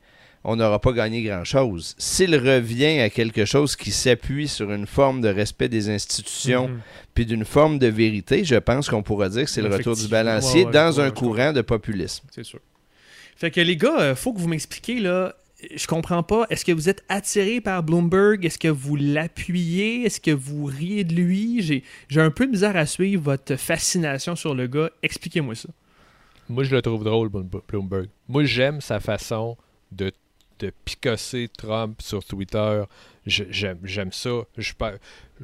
on n'aura pas gagné grand-chose. S'il revient à quelque chose qui s'appuie sur une forme de respect des institutions,
Mhm.
puis d'une forme de vérité, je pense qu'on pourra dire que c'est le retour du balancier
Ouais, ouais,
dans
ouais,
un courant de populisme.
C'est sûr. Fait que les gars, euh, faut que vous m'expliquiez là. Je comprends pas. Est-ce que vous êtes attiré par Bloomberg? Est-ce que vous l'appuyez? Est-ce que vous riez de lui? J'ai un peu de misère à suivre votre fascination sur le gars. Expliquez-moi ça.
Moi, je le trouve drôle, Bloom- Bloomberg. Moi, j'aime sa façon de, de picosser Trump sur Twitter. J'aime ça.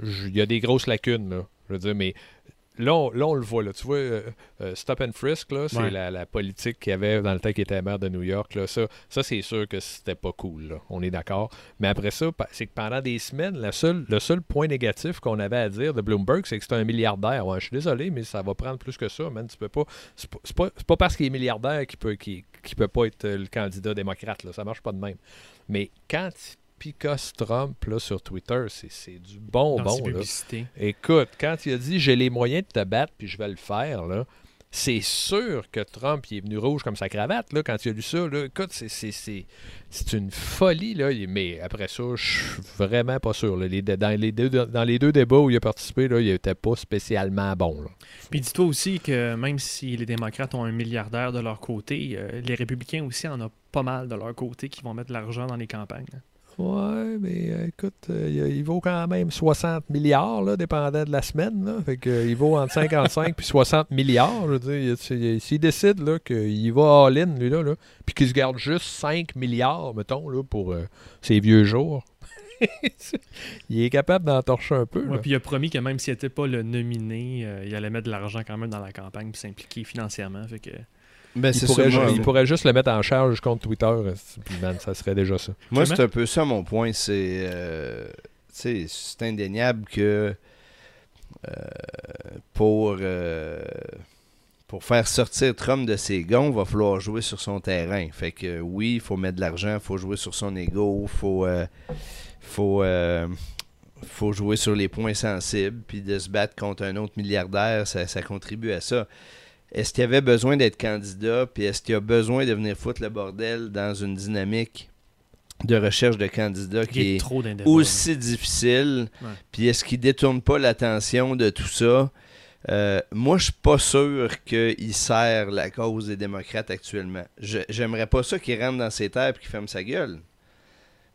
Il y a des grosses lacunes, là. Je veux dire, mais là, on, là, on le voit. Là. Tu vois, euh, euh, Stop and Frisk, là, c'est
Ouais.
la, la politique qu'il y avait dans le temps qu'il était maire de New York. Là. Ça, ça c'est sûr que c'était pas cool. Là. On est d'accord. Mais après ça, c'est que pendant des semaines, la seule, le seul point négatif qu'on avait à dire de Bloomberg, c'est que c'est un milliardaire. Ouais, je suis désolé, mais ça va prendre plus que ça, man. Tu peux pas. C'est pas, parce qu'il est milliardaire qu'il peut, qu'il, qu'il peut pas être euh, le candidat démocrate. Là. Ça marche pas de même. Mais quand Trump là, sur Twitter, c'est, du bon
Dans
là. Écoute, quand il a dit j'ai les moyens de te battre puis je vais le faire, là, c'est sûr que Trump il est venu rouge comme sa cravate là, quand il a lu ça. Là. Écoute, c'est, une folie. Là. Mais après ça, je suis vraiment pas sûr. là. Les, dans, les deux, dans les deux débats où il a participé, là, il était pas spécialement bon. là.
Puis dis-toi aussi que même si les démocrates ont un milliardaire de leur côté, euh, les républicains aussi en ont pas mal de leur côté qui vont mettre de l'argent dans les campagnes.
Ouais, mais euh, écoute, euh, il, vaut quand même 60 milliards, là, dépendant de la semaine. Là. Fait que, euh, il vaut entre 55 puis 60 milliards. Je veux dire, il- c'est- s'il décide là, qu'il va all-in, lui, là, là, puis qu'il se garde juste 5 milliards, mettons, là, pour ses vieux jours, il est capable d'en torcher un peu.
Ouais, puis il a promis que même s'il n'était pas le nominé, il allait mettre de l'argent quand même dans la campagne puis s'impliquer financièrement. Fait que
Ben,
il,
c'est
pourrait,
moi,
il pourrait juste le mettre en charge contre Twitter, puis man, ça serait déjà ça.
moi, c'est un peu ça mon point. C'est euh, c'est indéniable que euh, pour, euh, pour faire sortir Trump de ses gonds, il va falloir jouer sur son terrain. Fait que oui, il faut mettre de l'argent, il faut jouer sur son ego, il faut, euh, faut, euh, faut jouer sur les points sensibles, puis de se battre contre un autre milliardaire, ça, ça contribue à ça. Est-ce qu'il y avait besoin d'être candidat, puis est-ce qu'il y a besoin de venir foutre le bordel dans une dynamique de recherche de candidats qui est
trop
aussi difficile.
Ouais.
Puis est-ce qu'il détourne pas l'attention de tout ça? Euh, moi, je suis pas sûr qu'il sert la cause des démocrates actuellement. Je- J'aimerais pas ça qu'il rentre dans ses terres et qu'il ferme sa gueule.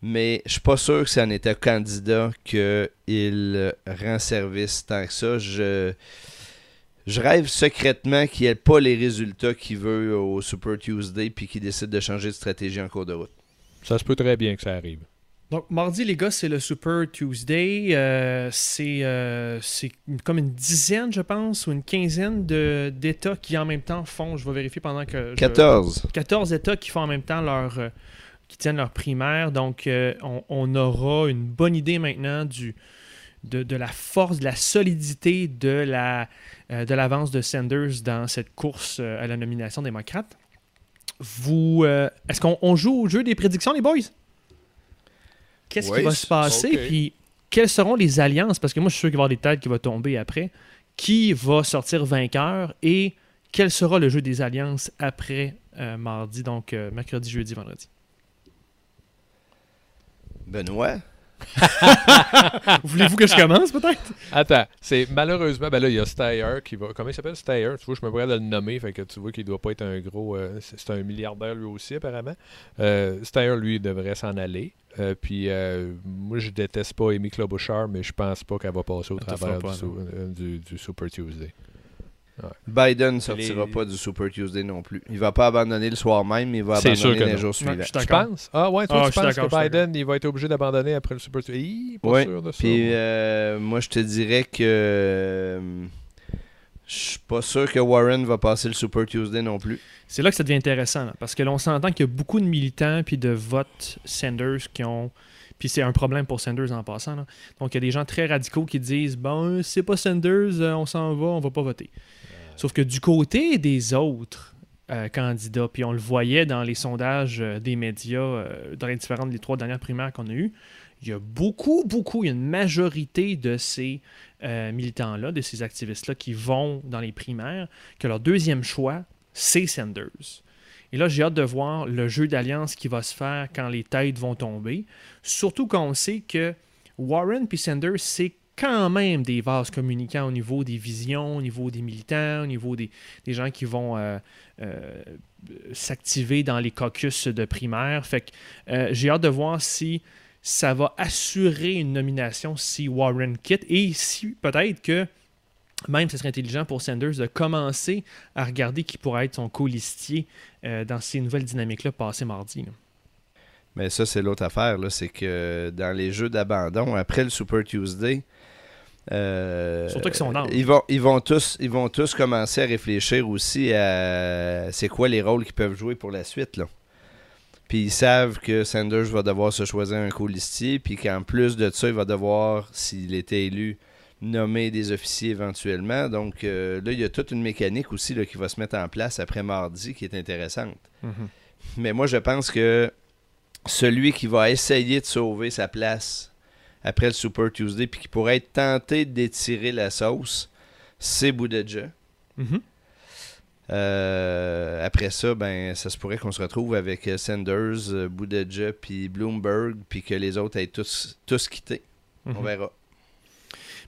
Mais je suis pas sûr que c'est en état candidat qu'il rend service tant que ça. Je, je rêve secrètement qu'il n'ait pas les résultats qu'il veut au Super Tuesday puis qu'il décide de changer de stratégie en cours de route.
Ça se peut très bien que ça arrive.
Donc, mardi, les gars, c'est le Super Tuesday. Euh, c'est euh, c'est comme une dizaine, je pense, ou une quinzaine de- d'États qui en même temps font, je vais vérifier pendant que... je-
14.
14 États qui font en même temps leur... euh, qui tiennent leur primaire. Donc, euh, on, on aura une bonne idée maintenant du, de, de la force, de la solidité de la euh, de l'avance de Sanders dans cette course euh, à la nomination démocrate. Vous, euh, est-ce qu'on on joue au jeu des prédictions, les boys? Qu'est-ce
Oui,
qui va se passer? Puis, quelles seront les alliances? Parce que moi, je suis sûr qu'il va y avoir des têtes qui vont tomber après. Qui va sortir vainqueur et quel sera le jeu des alliances après mardi, donc mercredi, jeudi, vendredi?
Benoît?
Voulez-vous que je commence, peut-être?
Attends, c'est malheureusement, ben là, il y a Steyer qui va. Comment il s'appelle? Steyer Tu vois, je me pourrais de le nommer, fait que tu vois qu'il doit pas être un gros. euh, c'est un milliardaire lui aussi, apparemment. Euh, Steyer, lui, devrait s'en aller. Euh, puis, euh, moi, je déteste pas Amy Klobuchar, mais je pense pas qu'elle va passer au travers
fera
du,
pas,
sou- euh, du- du Super Tuesday.
Biden ne sortira
Les-
pas du Super Tuesday non plus. Il va pas abandonner le soir même, mais il va
C'est sûr
abandonner les
non.
jours suivants.
je
penses? Ah, ouais, toi,
Ah,
tu penses que Biden, il va être obligé d'abandonner après le Super Tuesday? Hi, Pas
Ouais,
sûr de ça.
Puis
moi.
euh, moi, je te dirais que euh, je suis pas sûr que Warren va passer le Super Tuesday non plus.
C'est là que ça devient intéressant, là, parce que l'on s'entend qu'il y a beaucoup de militants puis de votes Sanders qui ont. Puis c'est un problème pour Sanders en passant. là. Donc il y a des gens très radicaux qui disent Bon, c'est pas Sanders, euh, on s'en va, on va pas voter. Sauf que du côté des autres euh, candidats, puis on le voyait dans les sondages euh, des médias, euh, dans les différentes, les trois dernières primaires qu'on a eues, il y a beaucoup, beaucoup, il y a une majorité de ces euh, militants-là, de ces activistes-là qui vont dans les primaires, que leur deuxième choix, c'est Sanders. Et là, j'ai hâte de voir le jeu d'alliance qui va se faire quand les têtes vont tomber. Surtout quand on sait que Warren et Sanders, c'est quand même des vases communicants au niveau des visions, au niveau des militants, au niveau des, des gens qui vont euh, euh, s'activer dans les caucus de primaire. Fait que euh, j'ai hâte de voir si ça va assurer une nomination si Warren quitte et si peut-être que même ce serait intelligent pour Sanders de commencer à regarder qui pourrait être son colistier euh, dans ces nouvelles dynamiques-là passées mardi. là.
Mais ça, c'est l'autre affaire, là, c'est que dans les jeux d'abandon, après le Super Tuesday, euh,
Surtout qu'ils sont dans.
ils vont, ils, vont tous, ils vont tous commencer à réfléchir aussi à c'est quoi les rôles qu'ils peuvent jouer pour la suite. Là. Puis ils savent que Sanders va devoir se choisir un colistier, puis qu'en plus de ça, il va devoir, s'il était élu, nommer des officiers éventuellement. Donc euh, là, il y a toute une mécanique aussi là, qui va se mettre en place après mardi qui est intéressante. Mais moi, je pense que celui qui va essayer de sauver sa place après le Super Tuesday, puis qui pourrait être tenté d'étirer la sauce, c'est Boudeja.
Mhm.
Euh, après ça, ben, ça se pourrait qu'on se retrouve avec euh, Sanders, Boudeja, puis Bloomberg, puis que les autres aient tous, tous quitté. On
Mhm.
verra.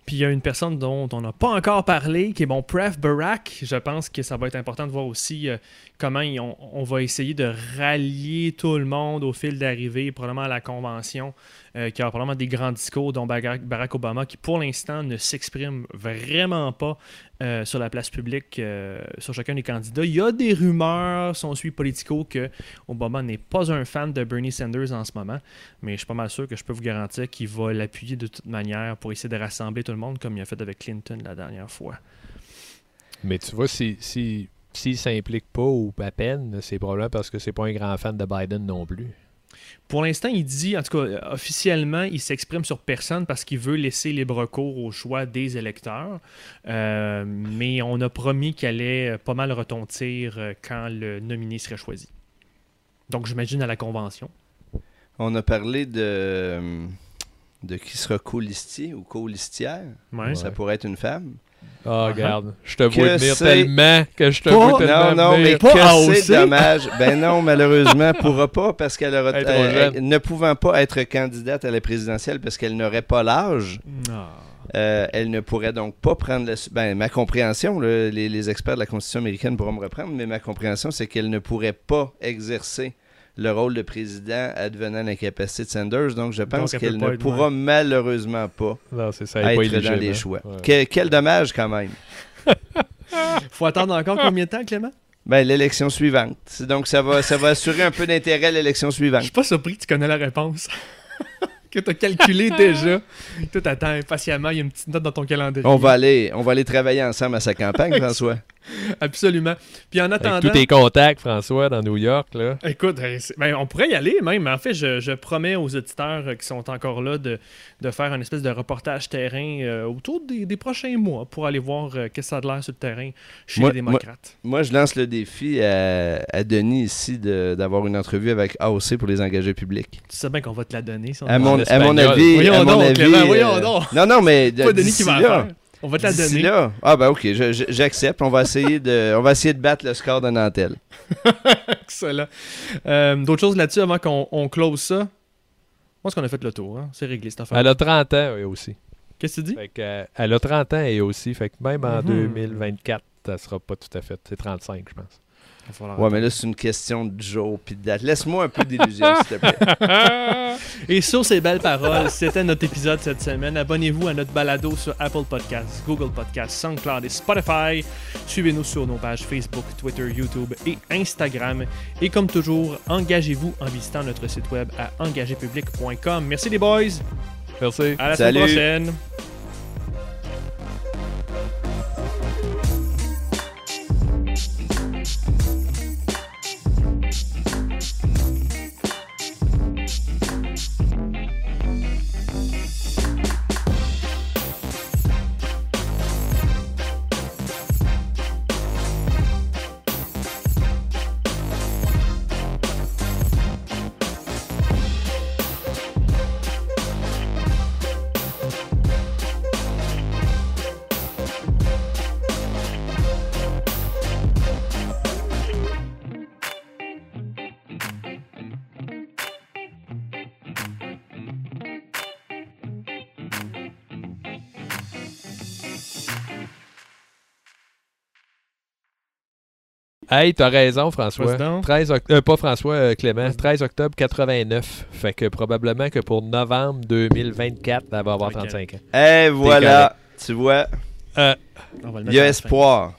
Puis il y a une personne dont on n'a pas encore parlé, qui est bon Pref Barack. Je pense que ça va être important de voir aussi euh, comment on, va essayer de rallier tout le monde au fil d'arrivée, probablement à la convention, euh, qui aura probablement des grands discours, dont Barack Obama, qui pour l'instant ne s'exprime vraiment pas euh, sur la place publique euh, sur chacun des candidats. Il y a des rumeurs, si on suit Politico, que Obama n'est pas un fan de Bernie Sanders en ce moment, mais je suis pas mal sûr que je peux vous garantir qu'il va l'appuyer de toute manière pour essayer de rassembler tout le monde comme il a fait avec Clinton la dernière fois.
Mais tu vois, si, si, s'il s'implique pas ou à peine, c'est probablement parce que c'est pas un grand fan de Biden non plus.
Pour l'instant, il dit, en tout cas, euh, officiellement, il s'exprime sur personne parce qu'il veut laisser libre cours au choix des électeurs. Euh, mais on a promis qu'il allait euh, pas mal retentir quand le nominé serait choisi. Donc, j'imagine à la convention.
On a parlé de, de qui sera colistier ou colistière.
Ouais.
Ça pourrait être une femme.
Oh,
Uh-huh.
regarde. Je te vois
Que
venir
c'est-
tellement que je te vois
Non,
tellement
non, mais
venir.
Pas
que c'est dommage. Ben non, malheureusement, elle pourra pas parce qu'elle aura euh, ne pouvant pas être candidate à la présidentielle parce qu'elle n'aurait pas l'âge.
Ah.
euh, elle ne pourrait donc pas prendre le. Ben, ma compréhension, les experts de la Constitution américaine pourront me reprendre, mais ma compréhension, c'est qu'elle ne pourrait pas exercer le rôle de président advenant l'incapacité de Sanders. Donc, je pense qu'elle ne pourra malheureusement pas
Non, ça.
Être
pas éligible,
dans les
hein.
choix.
Ouais.
Que- quel dommage, quand même.
Faut attendre encore combien de temps, Clément?
Ben, l'élection suivante. C'est- Donc, ça va, ça va assurer un peu d'intérêt à l'élection
Je
suivante.
suis pas surpris que tu connais la réponse. que tu as calculé déjà. Tout attends impatiemment, il y a une petite note dans ton calendrier.
On va aller, on va aller travailler ensemble à sa campagne, François.
Absolument. Puis en
Avec
attendant.
tous tes contacts, François, dans New York, là.
Écoute, ben, on pourrait y aller même. En fait, je, je promets aux auditeurs euh, qui sont encore là de, de faire un espèce de reportage terrain euh, autour des, des prochains mois pour aller voir euh, qu'est-ce que ça a de l'air sur le terrain chez
Moi-
les démocrates.
Moi, je lance le défi à, à Denis ici de- d'avoir une entrevue avec AOC pour les engagés publics.
Tu sais bien qu'on va te la donner. si on
À mon, à mon avis,
Voyons
à mon
donc,
avis,
Clément, voyons
euh,
donc.
Non, non, mais
C'est pas Denis qui va
là,
faire. On va te la donner.
là, ah ben ok, j'accepte. On va essayer de, on va essayer de battre le score de Nantel.
Excellent. Euh, D'autres choses là-dessus avant qu'on on close ça? Je pense qu'on a fait le tour. hein. C'est réglé cette affaire.
Elle a 30 ans, elle aussi.
Qu'est-ce que tu dis?
Fait que, euh, elle a 30 ans, elle aussi. Fait que même en
Mhm.
2024, ça sera pas tout à fait. C'est 35, je pense.
Ouais, mais là, c'est une question de jour puis de date. Laisse-moi un peu d'illusion, s'il te plaît.
Et sur ces belles paroles, c'était notre épisode cette semaine. Abonnez-vous à notre balado sur Apple Podcasts, Google Podcasts, SoundCloud et Spotify. Suivez-nous sur nos pages Facebook, Twitter, YouTube et Instagram. Et comme toujours, engagez-vous en visitant notre site web à engagépublic.com. Merci les boys.
Merci.
À la
Salut.
semaine prochaine.
Hey, t'as raison, François.
Vas-y donc.
13 oct- euh, pas François, euh, Clément.
Vas-y.
13 octobre 89. Fait que probablement que pour novembre 2024, elle va avoir
Ok.
35 ans.
Et voilà, tu vois,
mettre
il y a espoir.